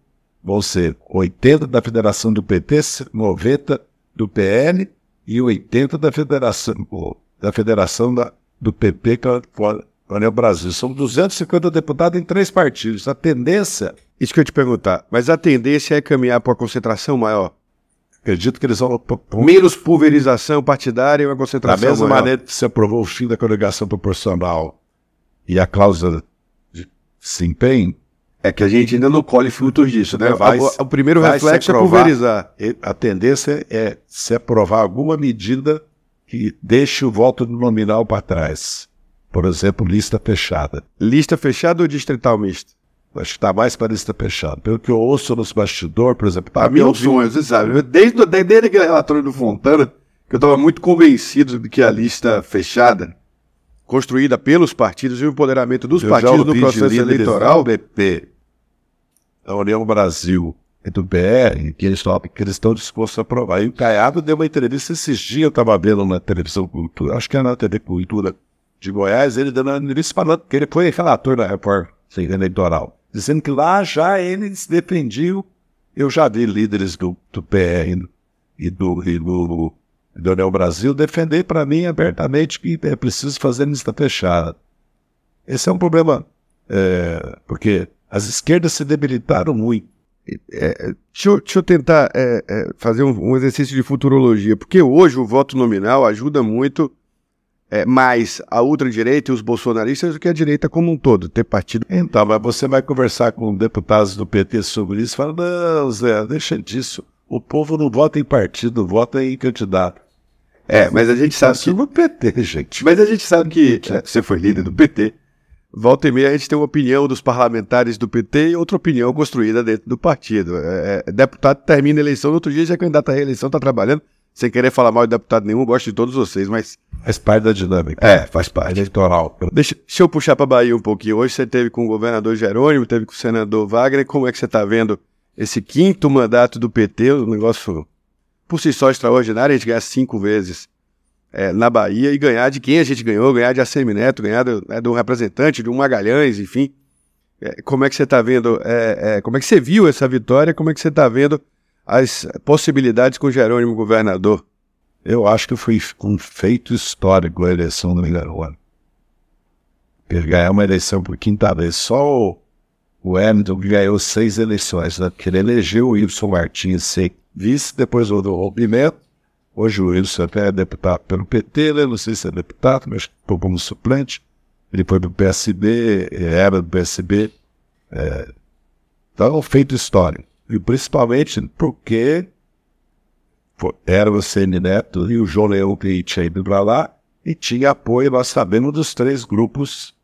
vão ser 80 da federação do PT, 90 do PL e 80 da federação, da federação da, do PP, que é a União Brasil. São 250 deputados em três partidos. A tendência. Isso que eu te perguntar. Mas a tendência é caminhar para uma concentração maior? Acredito que eles vão. Menos pulverização partidária e uma concentração. Da mesma maior. maneira que se aprovou o fim da coligação proporcional e a cláusula de desempenho. É que a gente ainda não colhe frutos disso, né? Vai, o, o primeiro reflexo é pulverizar. A tendência é se aprovar alguma medida que deixe o voto nominal para trás. Por exemplo, lista fechada. Lista fechada ou distrital misto? Acho que está mais para lista fechada. Pelo que eu ouço nos bastidores, por exemplo. Para mim é um sonho, você sabe. Desde, desde aquele relatório do Fontana, que eu estava muito convencido de que a lista fechada, construída pelos partidos e o empoderamento dos eu partidos no processo eleitoral. Do BP, da União Brasil e do BR, que eles, que eles estão dispostos a aprovar. E o Caiado deu uma entrevista esses dias, eu estava vendo na televisão Cultura, acho que era na TV Cultura de Goiás, ele dando uma entrevista falando que ele foi relator da reforma eleitoral dizendo que lá já eles defendiam. Eu já vi líderes do, do PR e do, e do, do Brasil defender para mim abertamente que é preciso fazer lista fechada. Esse é um problema, é, porque as esquerdas se debilitaram muito. É, deixa, eu, deixa, eu, tentar é, é, fazer um, um, exercício de futurologia, porque hoje o voto nominal ajuda muito é, mais a ultradireita e os bolsonaristas do que a direita como um todo, ter partido. Então, mas você vai conversar com deputados do PT sobre isso e fala: não, Zé, deixa disso. O povo não vota em partido, vota em candidato. É, mas a gente sabe que. no PT, gente. Mas a gente sabe que é, você foi líder do PT. Volta e meia a gente tem uma opinião dos parlamentares do PT e outra opinião construída dentro do partido. É, é, deputado termina a eleição, no outro dia já é candidato à reeleição, está trabalhando sem querer falar mal de deputado nenhum, gosto de todos vocês, mas. Faz parte da dinâmica. É, faz parte. Eleitoral. Deixa, deixa eu puxar para Bahia um pouquinho. Hoje você teve com o governador Jerônimo, teve com o senador Wagner. Como é que você está vendo esse quinto mandato do PT? Um negócio por si só extraordinário, a gente ganhar cinco vezes é, na Bahia e ganhar de quem a gente ganhou, ganhar de ACM Neto, ganhar do, né, de um representante, de um Magalhães, enfim. É, como é que você está vendo? É, é, como é que você viu essa vitória? Como é que você está vendo as possibilidades com Jerônimo governador. Eu acho que foi um feito histórico a eleição do Migarone. Ele ganhou uma eleição por quinta vez. Só o, o Hamilton ganhou seis eleições, né? porque ele elegeu o Wilson Martins ser vice, depois o do rompimento. Hoje o Wilson até é deputado pelo PT, né? não sei se é deputado, mas foi como suplente. Ele foi do PSB, era do PSB. É, então é um feito histórico. E principalmente porque era o CN Neto e o João Leão que tinha ido para lá e tinha apoio, nós sabemos, dos três grupos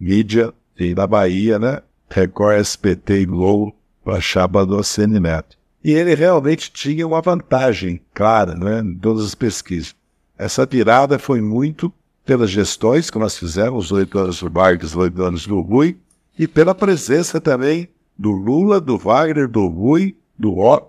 mídia e da Bahia, né? Record, SPT e Globo, para chapa do CN Neto. E ele realmente tinha uma vantagem clara né, em todas as pesquisas. Essa virada foi muito pelas gestões que nós fizemos, os oito anos do os oito anos do Rui, e pela presença também do Lula, do Wagner, do Rui, do O,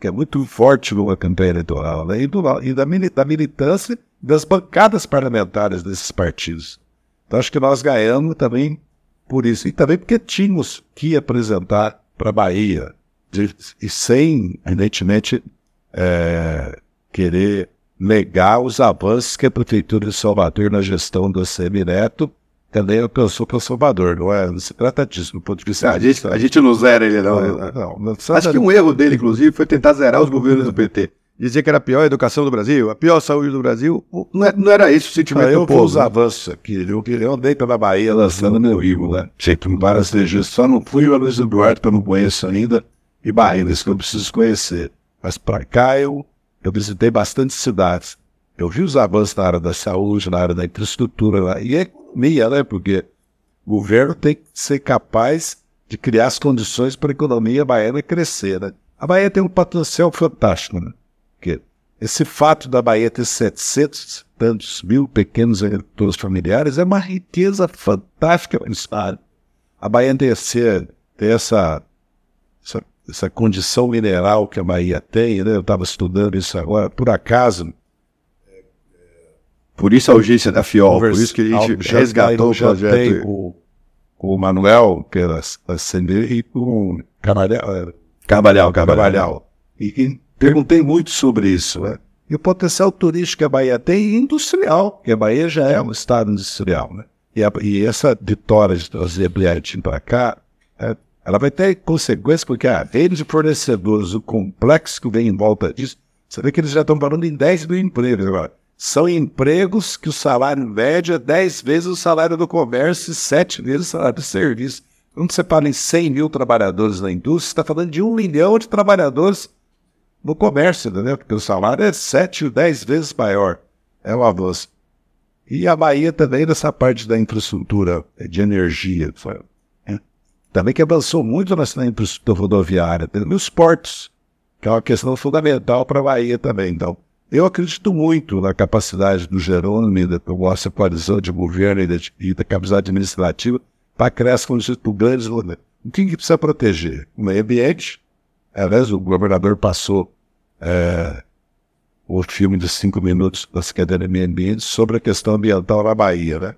que é muito forte numa campanha eleitoral, né? e, do, e da, da militância das bancadas parlamentares desses partidos. Então acho que nós ganhamos também por isso. E também porque tínhamos que apresentar para a Bahia, de, e sem, evidentemente, é, querer negar os avanços que a Prefeitura de Salvador na gestão do Semineto também alcançou para Salvador, não é? Não se trata disso, do ponto de vista. A gente, a gente não zera ele, não. não, não, não Acho que um erro dele, inclusive, foi tentar zerar os governos do PT. Dizer que era a pior educação do Brasil, a pior saúde do Brasil. Não, é- era isso o sentimento Ah, eu do povo. os avanços aqui. Eu, eu andei pela Bahia lançando meu livro, né? Feito várias regiões. Só não fui a Luiz do Duarte, que eu não conheço ainda, e Bahia, isso que eu preciso conhecer. Mas para cá eu, eu visitei bastante cidades. Eu vi os avanços na área da saúde, na área da infraestrutura lá, e a economia, né? Porque o governo tem que ser capaz de criar as condições para a economia baiana crescer, né? A Bahia tem um potencial fantástico, né? Porque esse fato da Bahia ter 700 e tantos mil pequenos agricultores familiares é uma riqueza fantástica para o Estado. A Bahia tem, tem essa, essa, essa condição mineral que a Bahia tem, né? Eu estava estudando isso agora, por acaso, Por isso a urgência da FIOL, por isso que a gente resgatou o projeto. tenho Com, com o Manuel, que era acender, e com o Camarel, Carvalhal, Carvalhal. Carvalhal. E, perguntei muito sobre isso, né? E o potencial turístico que a Bahia tem e industrial, que a Bahia já é um estado industrial, né? E, a- e essa vitória de trazer Bliartin para cá, é, ela vai ter consequências, porque a rede de fornecedores, o complexo que vem em volta disso, você vê que eles já estão falando em 10 mil empregos agora. São empregos que o salário médio é 10 vezes o salário do comércio e 7 vezes o salário do serviço. Quando você fala em 100 mil trabalhadores na indústria, está falando de um milhão de trabalhadores no comércio, entendeu? Porque o salário é 7 ou 10 vezes maior. É um avanço. E a Bahia também nessa parte da infraestrutura de energia. foi, né? Também que avançou muito nessa infraestrutura rodoviária. E os portos, que é uma questão fundamental para a Bahia também. Então, eu acredito muito na capacidade do Jerônimo da nossa coalizão de governo e da, e da capacidade administrativa para criar para grandes governos. O que, que precisa proteger? O meio ambiente. Aliás, o governador passou é, o filme de cinco minutos da Secretaria do Meio Ambiente sobre a questão ambiental na Bahia, né?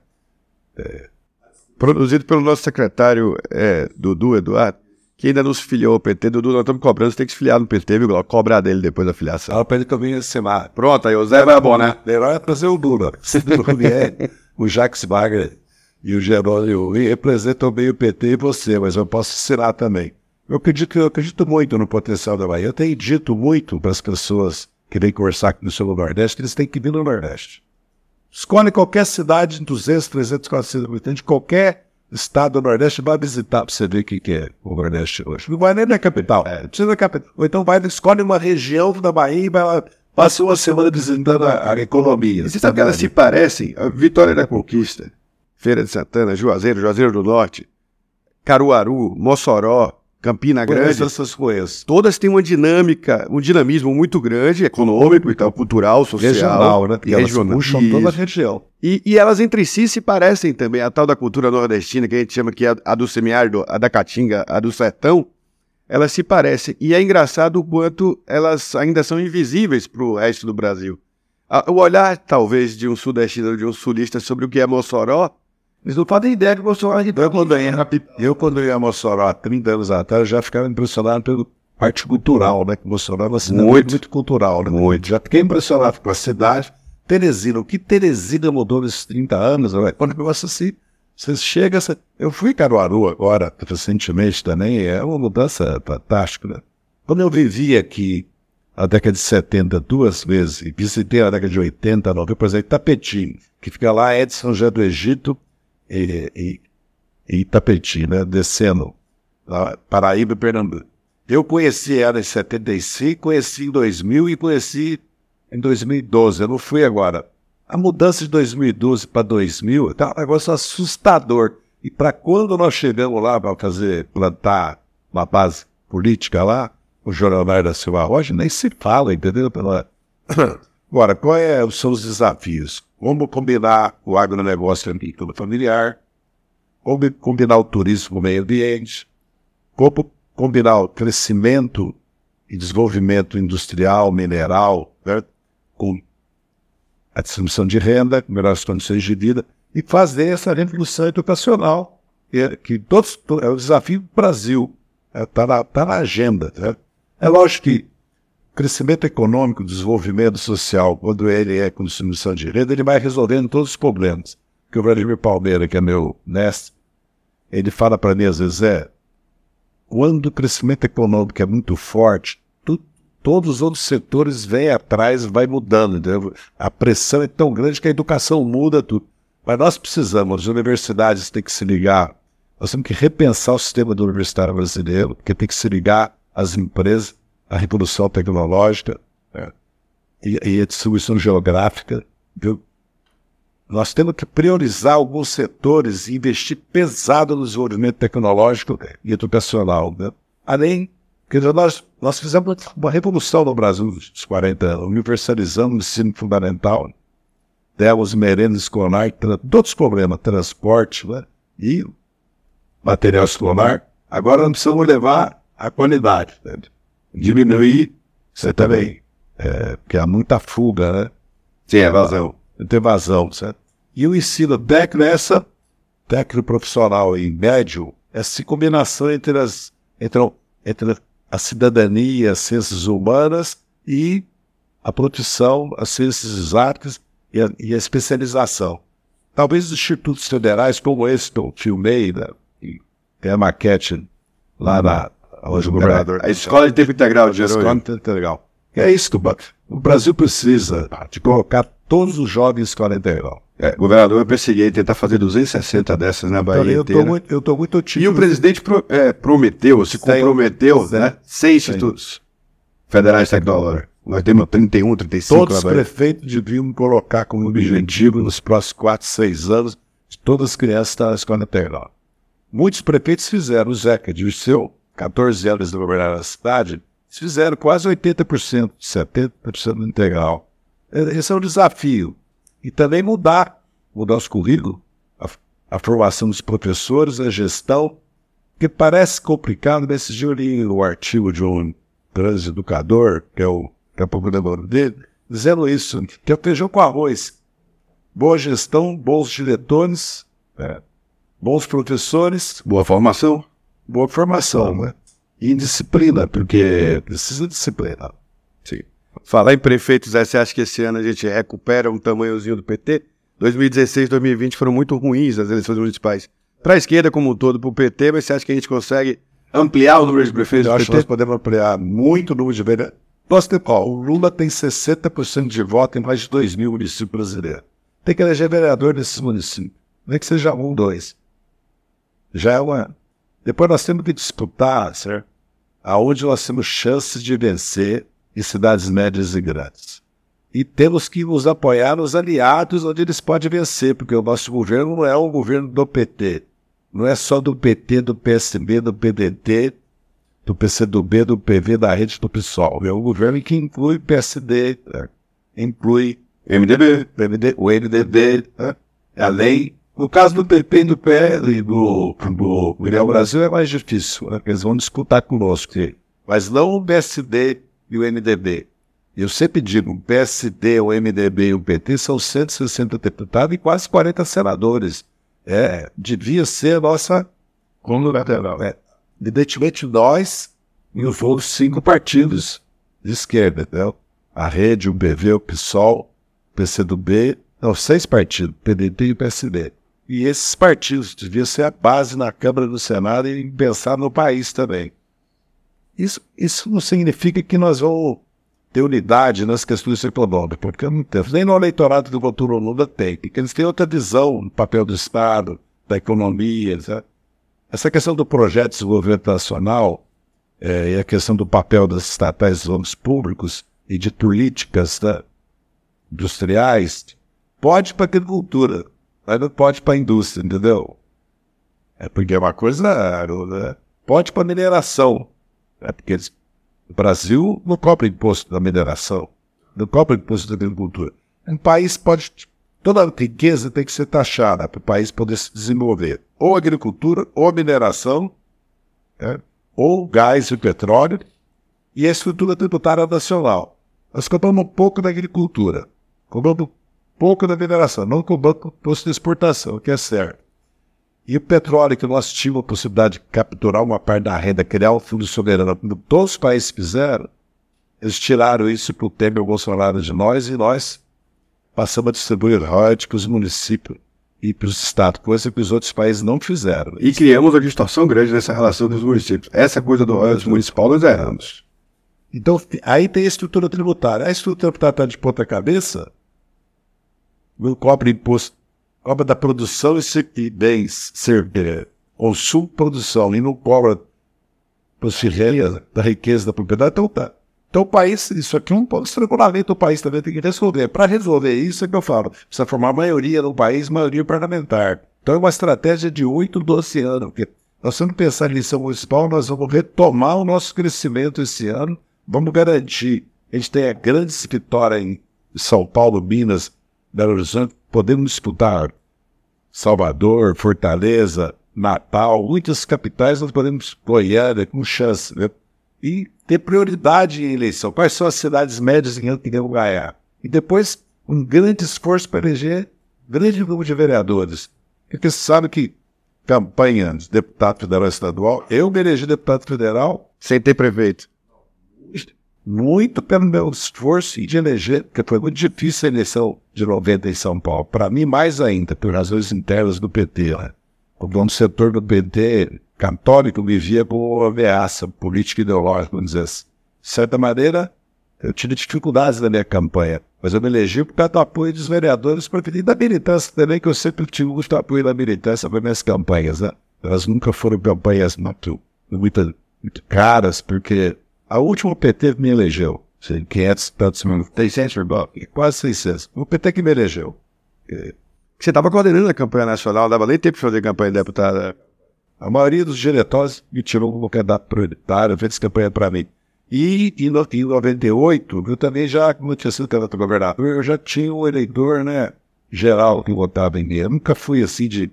Produzido pelo nosso secretário é, Dudu Eduardo, que ainda não se filiou ao PT. Dudu, nós estamos cobrando, você tem que se filiar no PT, viu, Glauco? Cobrar dele depois da filiação. Ela pede que eu venha ensinar. Pronto, aí o Zé vai abonar. Melhor é trazer o Lula. Se não vier, o Jacques Wagner e o Jerônimo e representam bem o PT e você, mas eu posso ensinar também. Eu acredito, eu acredito muito no potencial da Bahia. Eu tenho dito muito para as pessoas que vêm conversar aqui no sul do Nordeste que eles têm que vir no Nordeste. Escolhe qualquer cidade de 200, 300, 400 habitantes, de qualquer estado do Nordeste, vai visitar para você ver o que, que é o Nordeste hoje. Não vai nem na capital, é, precisa da capital. Ou então vai, escolhe uma região da Bahia e vai lá, passa uma semana visitando a, a economia. E você sabe que elas se parecem? A Vitória da Conquista, Feira de Santana, Juazeiro, Juazeiro do Norte, Caruaru, Mossoró, Campina Grande. Conheço essas coisas. Todas têm uma dinâmica, um dinamismo muito grande, econômico e tal, cultural, social. Regional, né? Porque e elas regional. puxam toda a região. E, e elas entre si se parecem também. A tal da cultura nordestina, que a gente chama que é a do semiárido, a da caatinga, a do sertão, elas se parecem. E é engraçado o quanto elas ainda são invisíveis para o resto do Brasil. O olhar, talvez, de um sudestino, de um sulista sobre o que é Mossoró, eles não fazem ideia de Mossoró. Eu quando, ia, eu, quando ia a Mossoró há 30 anos atrás, já ficava impressionado pela parte cultural, né? Que Mossoró é uma cidade Muito. muito, cultural, né? Muito. Já fiquei impressionado com a cidade. Teresina, o que Teresina mudou nesses 30 anos? Né? Quando eu negócio assim, você chega... Você... Eu fui em Caruaru agora, recentemente também, é uma mudança fantástica, né? Quando eu vivi aqui na década de 70 duas vezes, e visitei na década de 80, 90, por exemplo, Tapetim, que fica lá, é de São José do Egito, e, e, né? Descendo, Paraíba e Pernambuco. Eu conheci ela em 75, conheci em 2000 e conheci em 2012. Eu não fui agora. A mudança de 2012 para 2000 tá um negócio assustador. E para quando nós chegamos lá para fazer, plantar uma base política lá, o Jornal da Silva Rocha, nem se fala, entendeu? *coughs* Agora, quais é, são os desafios? Como combinar o agronegócio agrícola familiar, como combinar o turismo com o meio ambiente, como combinar o crescimento e desenvolvimento industrial, mineral, né, com a distribuição de renda, melhores condições de vida, e fazer essa revolução educacional, que, é- todos, to- é o desafio do Brasil, está na, tá na agenda. né? É lógico que crescimento econômico, desenvolvimento social, quando ele é com distribuição de renda, ele vai resolvendo todos os problemas. que o Vladimir Palmeira, que é meu mestre, ele fala para mim às vezes, é, quando o crescimento econômico é muito forte, tu, todos os outros setores vêm atrás, vai mudando, entendeu? A pressão é tão grande que a educação muda tudo. Mas nós precisamos, as universidades têm que se ligar, nós temos que repensar o sistema do universitário brasileiro, que tem que se ligar às empresas, à revolução tecnológica né? e, e a distribuição geográfica. Viu? Nós temos que priorizar alguns setores e investir pesado no desenvolvimento tecnológico e educacional. Né? Além, nós, nós fizemos uma revolução no Brasil nos 40 anos, universalizando o ensino fundamental, demos merenda escolar, todos os problemas, transporte né? e material escolar. Agora nós precisamos levar a qualidade, né? Diminuir, você também, é, porque há muita fuga, né? Sim, é vazão. Tem vazão, certo? E o ensino técnico é essa, técnico profissional e médio, essa combinação entre, as, entre, entre a cidadania, as ciências humanas e a produção, as ciências exatas e a, e a especialização. Talvez os institutos federais, como esse que eu filmei, né, tem a maquete lá na hoje o governador. A Escola de Tempo Integral de Escola de Tempo Integral. É isso que o Brasil precisa de colocar todos os jovens em escola integral. É, governador, eu persegui tentar fazer 260 dessas na Bahia eu inteira. Tô muito, eu estou muito otimista. E o presidente pro, é, prometeu, se comprometeu, né? 100 institutos federais tecnológicos. Nós temos 31, 35 Todos os prefeitos deviam colocar como objetivo nos próximos 4, 6 anos todas as crianças estarem na escola integral. Muitos prefeitos fizeram, o Zeca de seu 14 anos de governar a cidade, fizeram quase 80%, 70% do integral. Esse é um desafio. E também mudar, mudar os currículos, a, a formação dos professores, a gestão, que parece complicado. Nesse dia eu li o artigo de um grande educador, que é o, que é procurador dele, dizendo isso, que é o feijão com arroz. Boa gestão, bons diretores, é, bons professores. Boa formação. Boa formação, né? E disciplina, porque precisa de disciplina. Sim. Falar em prefeitos, você acha que esse ano a gente recupera um tamanhozinho do PT? 2016 2020 foram muito ruins as eleições municipais. Para a esquerda como um todo, para o PT, mas você acha que a gente consegue ampliar o número de prefeitos Eu acho que nós podemos ampliar muito o número de vereadores. Nós temos, ó, o Lula tem 60% de voto em mais de 2 mil municípios brasileiros. Tem que eleger vereador nesses municípios. Nem que seja um, dois. Já é uma. Depois nós temos que disputar, certo? Aonde nós temos chances de vencer em cidades médias e grandes. E temos que nos apoiar nos aliados onde eles podem vencer, porque o nosso governo não é um governo do PT. Não é só do PT, do PSB, do PDT, do PCdoB, do PV, da rede do PSOL. É um governo que inclui PSD, inclui MDB, MDB o MDB, né? No caso do PP e do PL e do, do União Brasil é mais difícil, né? eles vão disputar conosco. Mas não o PSD e o MDB. Eu sempre digo, o PSD, o MDB e o PT são 160 deputados e quase 40 senadores. É, devia ser a nossa congregação. É, evidentemente, nós e os outros cinco partidos de esquerda, entendeu? A Rede, o PV, o PSOL, o PCdoB, não, seis partidos, PDT e o PSD. E esses partidos deviam ser a base na Câmara do Senado e pensar no país também. Isso, isso não significa que nós vamos ter unidade nas questões econômicas, porque não temos. Nem no eleitorado do voto Lula tem, porque eles têm outra visão do papel do Estado, da economia. Sabe? Essa questão do projeto de desenvolvimento nacional é, e a questão do papel das estatais dos públicos e de políticas né, industriais pode para a agricultura, mas não pode para a indústria, entendeu? É porque é uma coisa. Né, pode para mineração, é porque eles, o Brasil não cobra imposto da mineração, não cobra imposto da agricultura. Um país pode. Toda riqueza tem que ser taxada para o país poder se desenvolver. Ou agricultura, ou mineração, é, ou gás e petróleo, e a estrutura tributária nacional. Nós cobramos um pouco da agricultura, cobramos pouco da mineração, não cobramos imposto de exportação, que é certo. E o petróleo, que nós tínhamos a possibilidade de capturar uma parte da renda, criar um fundo soberano, como todos os países fizeram, eles tiraram isso para o Temer Bolsonaro de nós e nós passamos a distribuir royalties para os municípios. e para os estados, coisa que os outros países não fizeram. E criamos uma distorção grande nessa relação dos municípios. Essa coisa do royalties municipal nós erramos. Então, aí tem a estrutura tributária. A estrutura tributária está de ponta cabeça, não cobra imposto, cobra da produção e bens, ser, ou subprodução, e não cobra da riqueza da propriedade, então tá. Então o país, isso aqui é um estrangulamento, o país também tem que resolver. Para resolver isso é que eu falo, precisa formar maioria no país, maioria parlamentar. Então é uma estratégia de 8, 12 anos, porque nós vamos pensar em lição municipal, nós vamos retomar o nosso crescimento esse ano, vamos garantir. A gente tem a grande vitória em São Paulo, Minas, Belo Horizonte, podemos disputar Salvador, Fortaleza, Natal, muitas capitais nós podemos, Goiânia, com chance, né? E ter prioridade em eleição. Quais são as cidades médias em que queremos ganhar? E depois, um grande esforço para eleger grande número de vereadores. Porque você sabe que campanha de deputado federal estadual, eu me elegi deputado federal sem ter prefeito. Muito pelo meu esforço de eleger, porque foi muito difícil a eleição de 90 em São Paulo. Para mim, mais ainda, por razões internas do PT. Né? O dono do setor do PT católico me via como ameaça política e ideológica, vamos dizer assim. De certa maneira, eu tive dificuldades na minha campanha, mas eu me elegi por causa do apoio dos vereadores e da militância também, que eu sempre tive muito apoio da militância para minhas campanhas. Né? Elas nunca foram campanhas muito, muito, muito caras, porque a última PT me elegeu. 500 tantos mil, 600 quase 600. O PT que me elegeu. Você estava coordenando a campanha nacional, dava nem tempo de fazer campanha de deputada. A maioria dos diretórios me tirou como candidato prioritário, fez campanha para mim. E em 98, eu também já, como eu tinha sido candidato a governador, eu já tinha um eleitor né, geral que votava em mim. Eu nunca fui assim de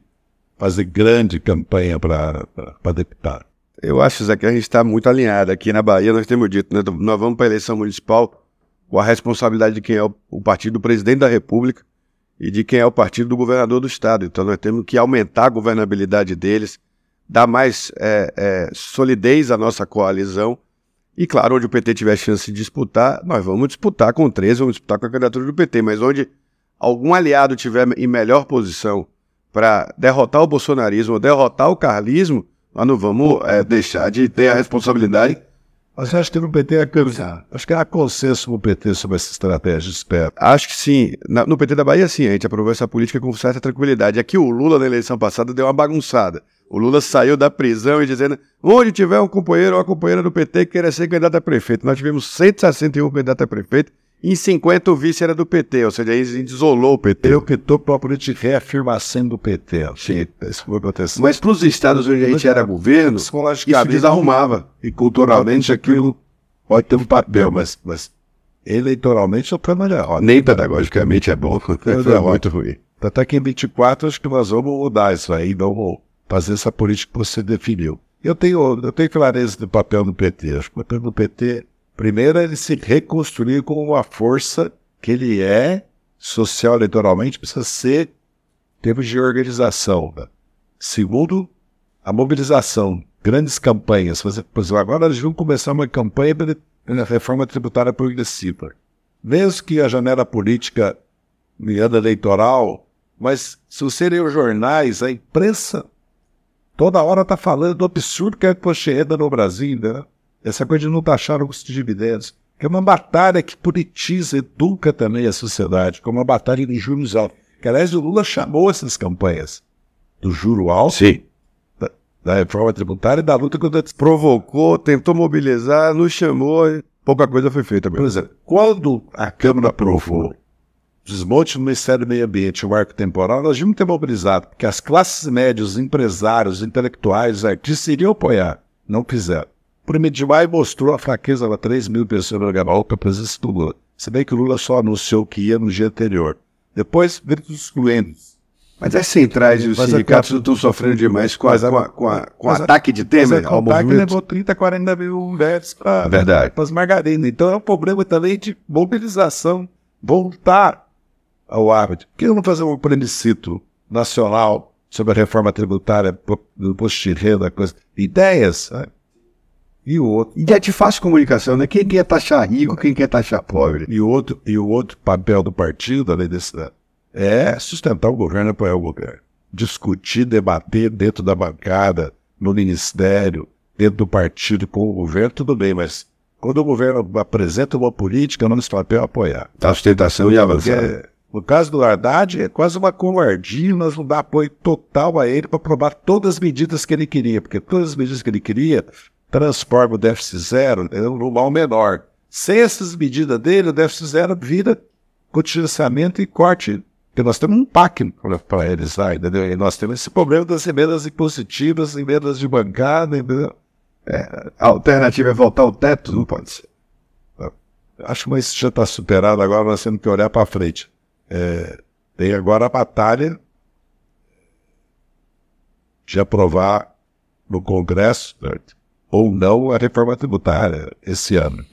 fazer grande campanha para deputado. Eu acho, Zé, que a gente está muito alinhado. Aqui na Bahia, nós temos dito, né, nós vamos para a eleição municipal com a responsabilidade de quem é o, o partido do presidente da República e de quem é o partido do governador do Estado. Então nós temos que aumentar a governabilidade deles, dar mais é, é, solidez à nossa coalizão. E claro, onde o PT tiver chance de disputar, nós vamos disputar com 13, vamos disputar com a candidatura do PT, mas onde algum aliado tiver em melhor posição para derrotar o bolsonarismo, derrotar o carlismo, nós não vamos é, deixar de ter a responsabilidade. Mas acho que no PT é Acho que há consenso no PT sobre essa estratégia, espero. Acho que sim. no PT da Bahia, sim, a gente aprovou essa política com certa tranquilidade. Aqui o Lula, na eleição passada, deu uma bagunçada. O Lula saiu da prisão e dizendo: onde tiver um companheiro ou uma companheira do PT que queira ser candidato a prefeito. Nós tivemos 161 candidatos a prefeito em 50 o vice era do PT, ou seja, aí isolou o PT. Ele optou por uma política de reafirmação do PT. Sim. Mas para os estados onde a gente era governo, isso desarrumava. E culturalmente aquilo pode ter um papel, mas, mas eleitoralmente é de Nem pedagogicamente é bom, *laughs* é muito ruim. Até que em 24 acho que nós vamos mudar isso aí, vamos fazer essa política que você definiu. Eu tenho, eu tenho clareza do papel do PT. Acho que o papel do PT, primeiro, ele se reconstruir como uma força que ele é, social eleitoralmente, precisa ser em termos de organização. Né? Segundo, a mobilização, grandes campanhas. Por exemplo, agora nós vamos começar uma campanha pela reforma tributária progressiva. Mesmo que a janela política me ano eleitoral, mas se você ler os jornais, a imprensa toda hora está falando do absurdo que é a imposto no Brasil, né? Essa coisa de não taxar o custo de dividendos. Que é uma batalha que politiza, educa também a sociedade, como uma batalha de juros altos. Que, aliás, o Lula chamou essas campanhas do juro alto, Sim. Da, da reforma tributária e da luta contra... Provocou, tentou mobilizar, nos chamou e pouca coisa foi feita. Por exemplo, quando a Câmara aprovou desmonte no Ministério do Meio Ambiente, o arco temporal, nós vimos ter mobilizado, porque as classes médias, os empresários, os intelectuais, os artistas iriam apoiar. Não fizeram. O 1 de maio mostrou a fraqueza de 3 mil pessoas no Gamal para a presença do Lula. Se bem que o Lula só anunciou que ia no dia anterior. Depois, veio os excluentes. Mas as centrais e os mas sindicatos não estão sofrendo demais com, a, com, a, com, a, com o ataque de Temer ao movimento? O ataque levou 30, 40 mil versos para as margarinas. Então é um problema também de mobilização voltar ao árbitro. Por que não fazer um plebiscito nacional sobre a reforma tributária do posto de renda, coisa? Ideias, né? E o outro. E é de fácil comunicação, né? Quem quer taxar rico, quem quer taxar pobre. E o outro, e o outro papel do partido, além desse, é sustentar o governo, apoiar o governo. Discutir, debater dentro da bancada, no ministério, dentro do partido com o governo, tudo bem, mas quando o governo apresenta uma política, nosso papel é apoiar. A sustentação e avançar. No caso do Haddad, é quase uma covardia nós não dar apoio total a ele para aprovar todas as medidas que ele queria, porque todas as medidas que ele queria transformam o déficit zero no mal menor. Sem essas medidas dele, o déficit zero vira contingenciamento e corte. Porque nós temos um PAC para lá, entendeu? E nós temos esse problema das emendas impositivas, emendas de bancada, entendeu? É, a alternativa é voltar ao teto? Não pode ser. Acho que isso já está superado, agora nós temos que olhar para frente. É, tem agora a batalha de aprovar no Congresso certo? Ou não a reforma tributária esse ano.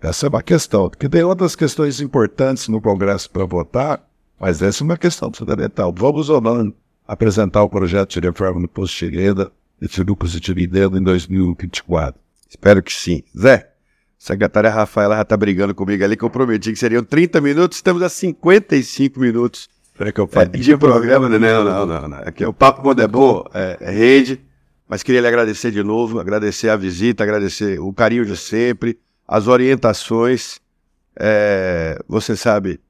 Essa é uma questão, porque tem outras questões importantes no Congresso para votar, mas essa é uma questão fundamental. Vamos ou não apresentar o projeto de reforma do imposto de renda e tributos de dividendo em 2024? Espero que sim. Zé, secretária Rafaela já está brigando comigo ali, que eu prometi que seriam 30 minutos, estamos a 55 minutos é que eu é, de programa. Não, não, não, não. Aqui é o Papo Quando é Bom, é, é rede, mas queria lhe agradecer de novo, agradecer a visita, agradecer o carinho de sempre, as orientações. É, você sabe,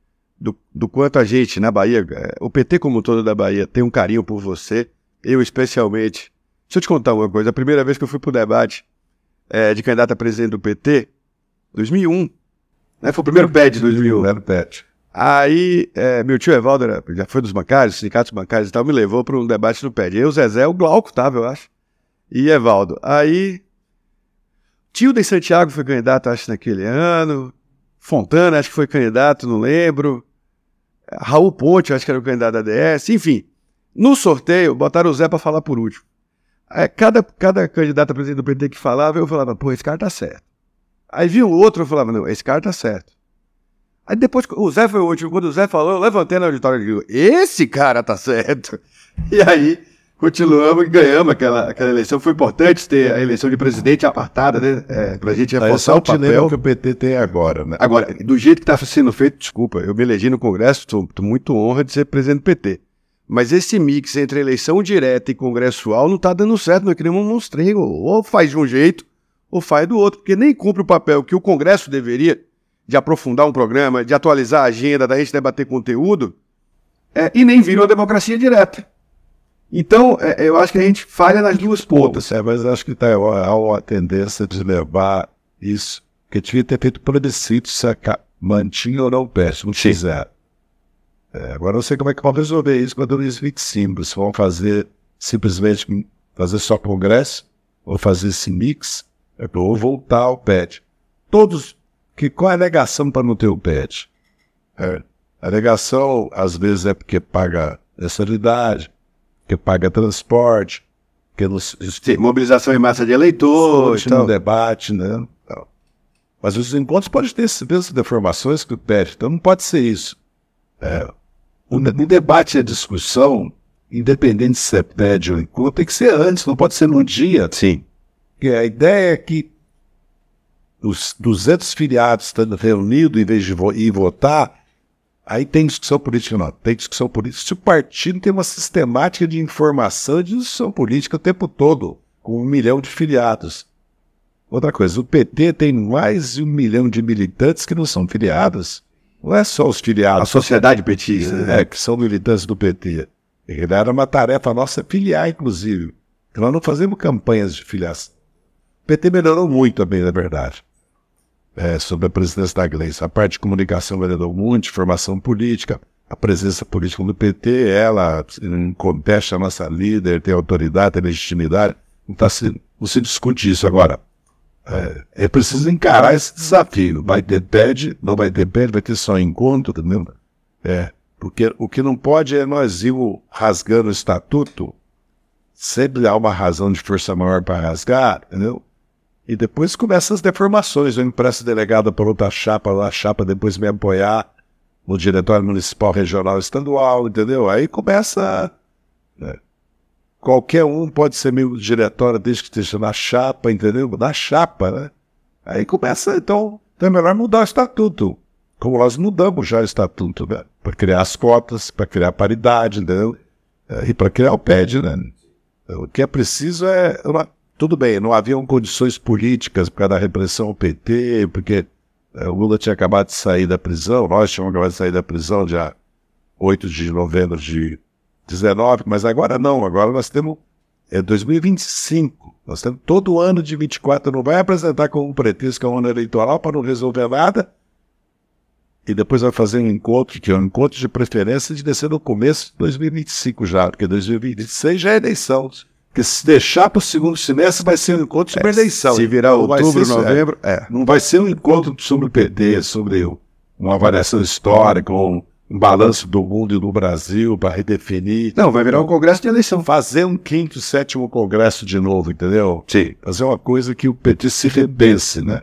do, do quanto a gente na Bahia, é, o PT como todo da Bahia, tem um carinho por você, eu especialmente. Deixa eu te contar uma coisa, a primeira vez que eu fui pro debate é, de candidato a presidente do PT, 2001, né, foi o primeiro PET de 2001. Primeiro PET. Aí, é, meu tio Evaldo era, já foi dos bancários, sindicatos bancários e tal, me levou para um debate no PED. Eu, o Zezé, o Glauco tava, eu acho, e Evaldo. Aí, tio de Santiago foi candidato, acho, naquele ano, Fontana, acho que foi candidato, não lembro. Raul Ponte, acho que era o candidato da DS, enfim. No sorteio, botaram o Zé para falar por último. É, cada, cada candidato a presidente do PT que falava, eu falava, pô, esse cara tá certo. Aí vi o outro, eu falava, não, esse cara tá certo. Aí depois, o Zé foi o último, quando o Zé falou, eu levantei na auditória e digo, esse cara tá certo. *laughs* E aí, continuamos e ganhamos aquela, aquela eleição. Foi importante ter a eleição de presidente apartada, né? É, pra gente reforçar o papel que o PT tem agora, né? Agora, do jeito que está sendo feito, desculpa, eu me elegi no Congresso, estou muito honra de ser presidente do PT. Mas esse mix entre eleição direta e congressual não está dando certo, nós queremos um monstrengo. Ou faz de um jeito, ou faz do outro, porque nem cumpre o papel que o Congresso deveria de aprofundar um programa, de atualizar a agenda, da gente debater conteúdo, é, e nem vira uma democracia direta. Então, é, eu acho que a gente falha nas duas pontas. É, mas acho que tá, há uma tendência de levar isso, que devia ter feito plebiscito se mantinha ou não peste, não fizeram. É, agora não sei como é que vão resolver isso com a 2025. Se vão fazer simplesmente fazer só congresso, ou fazer esse mix, é, ou voltar ao PET. Todos. Que, qual é a alegação para não ter o PET? É, a alegação, às vezes, é porque paga mensalidade, que paga transporte, que nos, Sim, mobilização em massa de eleitores, no debate, né? Mas os encontros podem ter essas deformações que o PET, então não pode ser isso. É, o, o, debate e a discussão, independente se é PET ou encontro, tem que ser antes, não pode ser num dia. Sim. Porque a ideia é que os 200 filiados estando reunidos em vez de vo ir votar, Aí tem discussão política, não. Tem discussão política. Se o partido tem uma sistemática de informação e de discussão política o tempo todo, com um milhão de filiados. Outra coisa, o PT tem mais de um milhão de militantes que não são filiados. Não é só os filiados. A sociedade petista. É, que são militantes do PT. Era uma tarefa nossa filiar, inclusive. Nós não fazemos campanhas de filiação. O PT melhorou muito, a bem da verdade é, sobre a presidência da Gleice. A parte de comunicação melhorou muito, formação política, a presença política do PT, ela contesta a nossa líder, tem autoridade, tem legitimidade. Não, tá se, se discute isso agora. É, é, preciso encarar esse desafio. Vai ter PED, não vai ter PED, vai ter só encontro, entendeu? É, porque o que não pode é nós ir rasgando o estatuto, sempre há uma razão de força maior para rasgar, entendeu? E depois começam as deformações. Eu impresso delegado para outra chapa, a chapa depois me apoiar no diretório municipal, regional, estadual, entendeu? Aí começa. Né? Qualquer um pode ser meu diretório desde que esteja na chapa, entendeu? Na chapa, né? Aí começa, então, então é melhor mudar o estatuto. como nós mudamos já o estatuto, né? Para criar as cotas, para criar paridade, né? E para criar o PED, né? O que é preciso é. Uma... Tudo bem, não haviam condições políticas para dar repressão ao PT, porque é, o Lula tinha acabado de sair da prisão, nós tínhamos acabado de sair da prisão dia 8 de novembro de 19, mas agora não, agora nós temos é 2025. Nós temos todo ano de 24, não vai apresentar como pretexto que é um ano eleitoral para não resolver nada, e depois vai fazer um encontro, que é um encontro de preferência de descer no começo de 2025 já, porque 2026 já é eleição. Porque se deixar para o segundo semestre vai ser um encontro sobre é, eleição. Se virar não outubro, ser, novembro, é, é, Não vai ser um encontro sobre o PT, sobre uma avaliação histórica, um, um balanço do mundo e do Brasil para redefinir. Não, vai virar um congresso de eleição. Fazer um quinto, sétimo congresso de novo, entendeu? Sim. Fazer uma coisa que o PT se repense, né?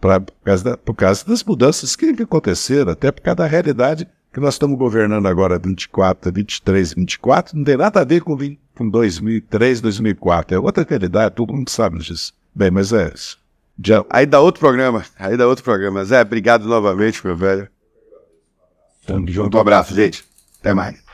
Pra, por, causa da, por causa das mudanças que aconteceram, até por causa da realidade que nós estamos governando agora 24, 23, 24, não tem nada a ver com, 20, com 2003, 2004. É outra realidade, todo mundo sabe disso. Bem, mas é isso. Já... Aí dá outro programa. Aí dá outro programa. Zé, obrigado novamente, meu velho. Tamo junto. Um abraço, gente. Até mais.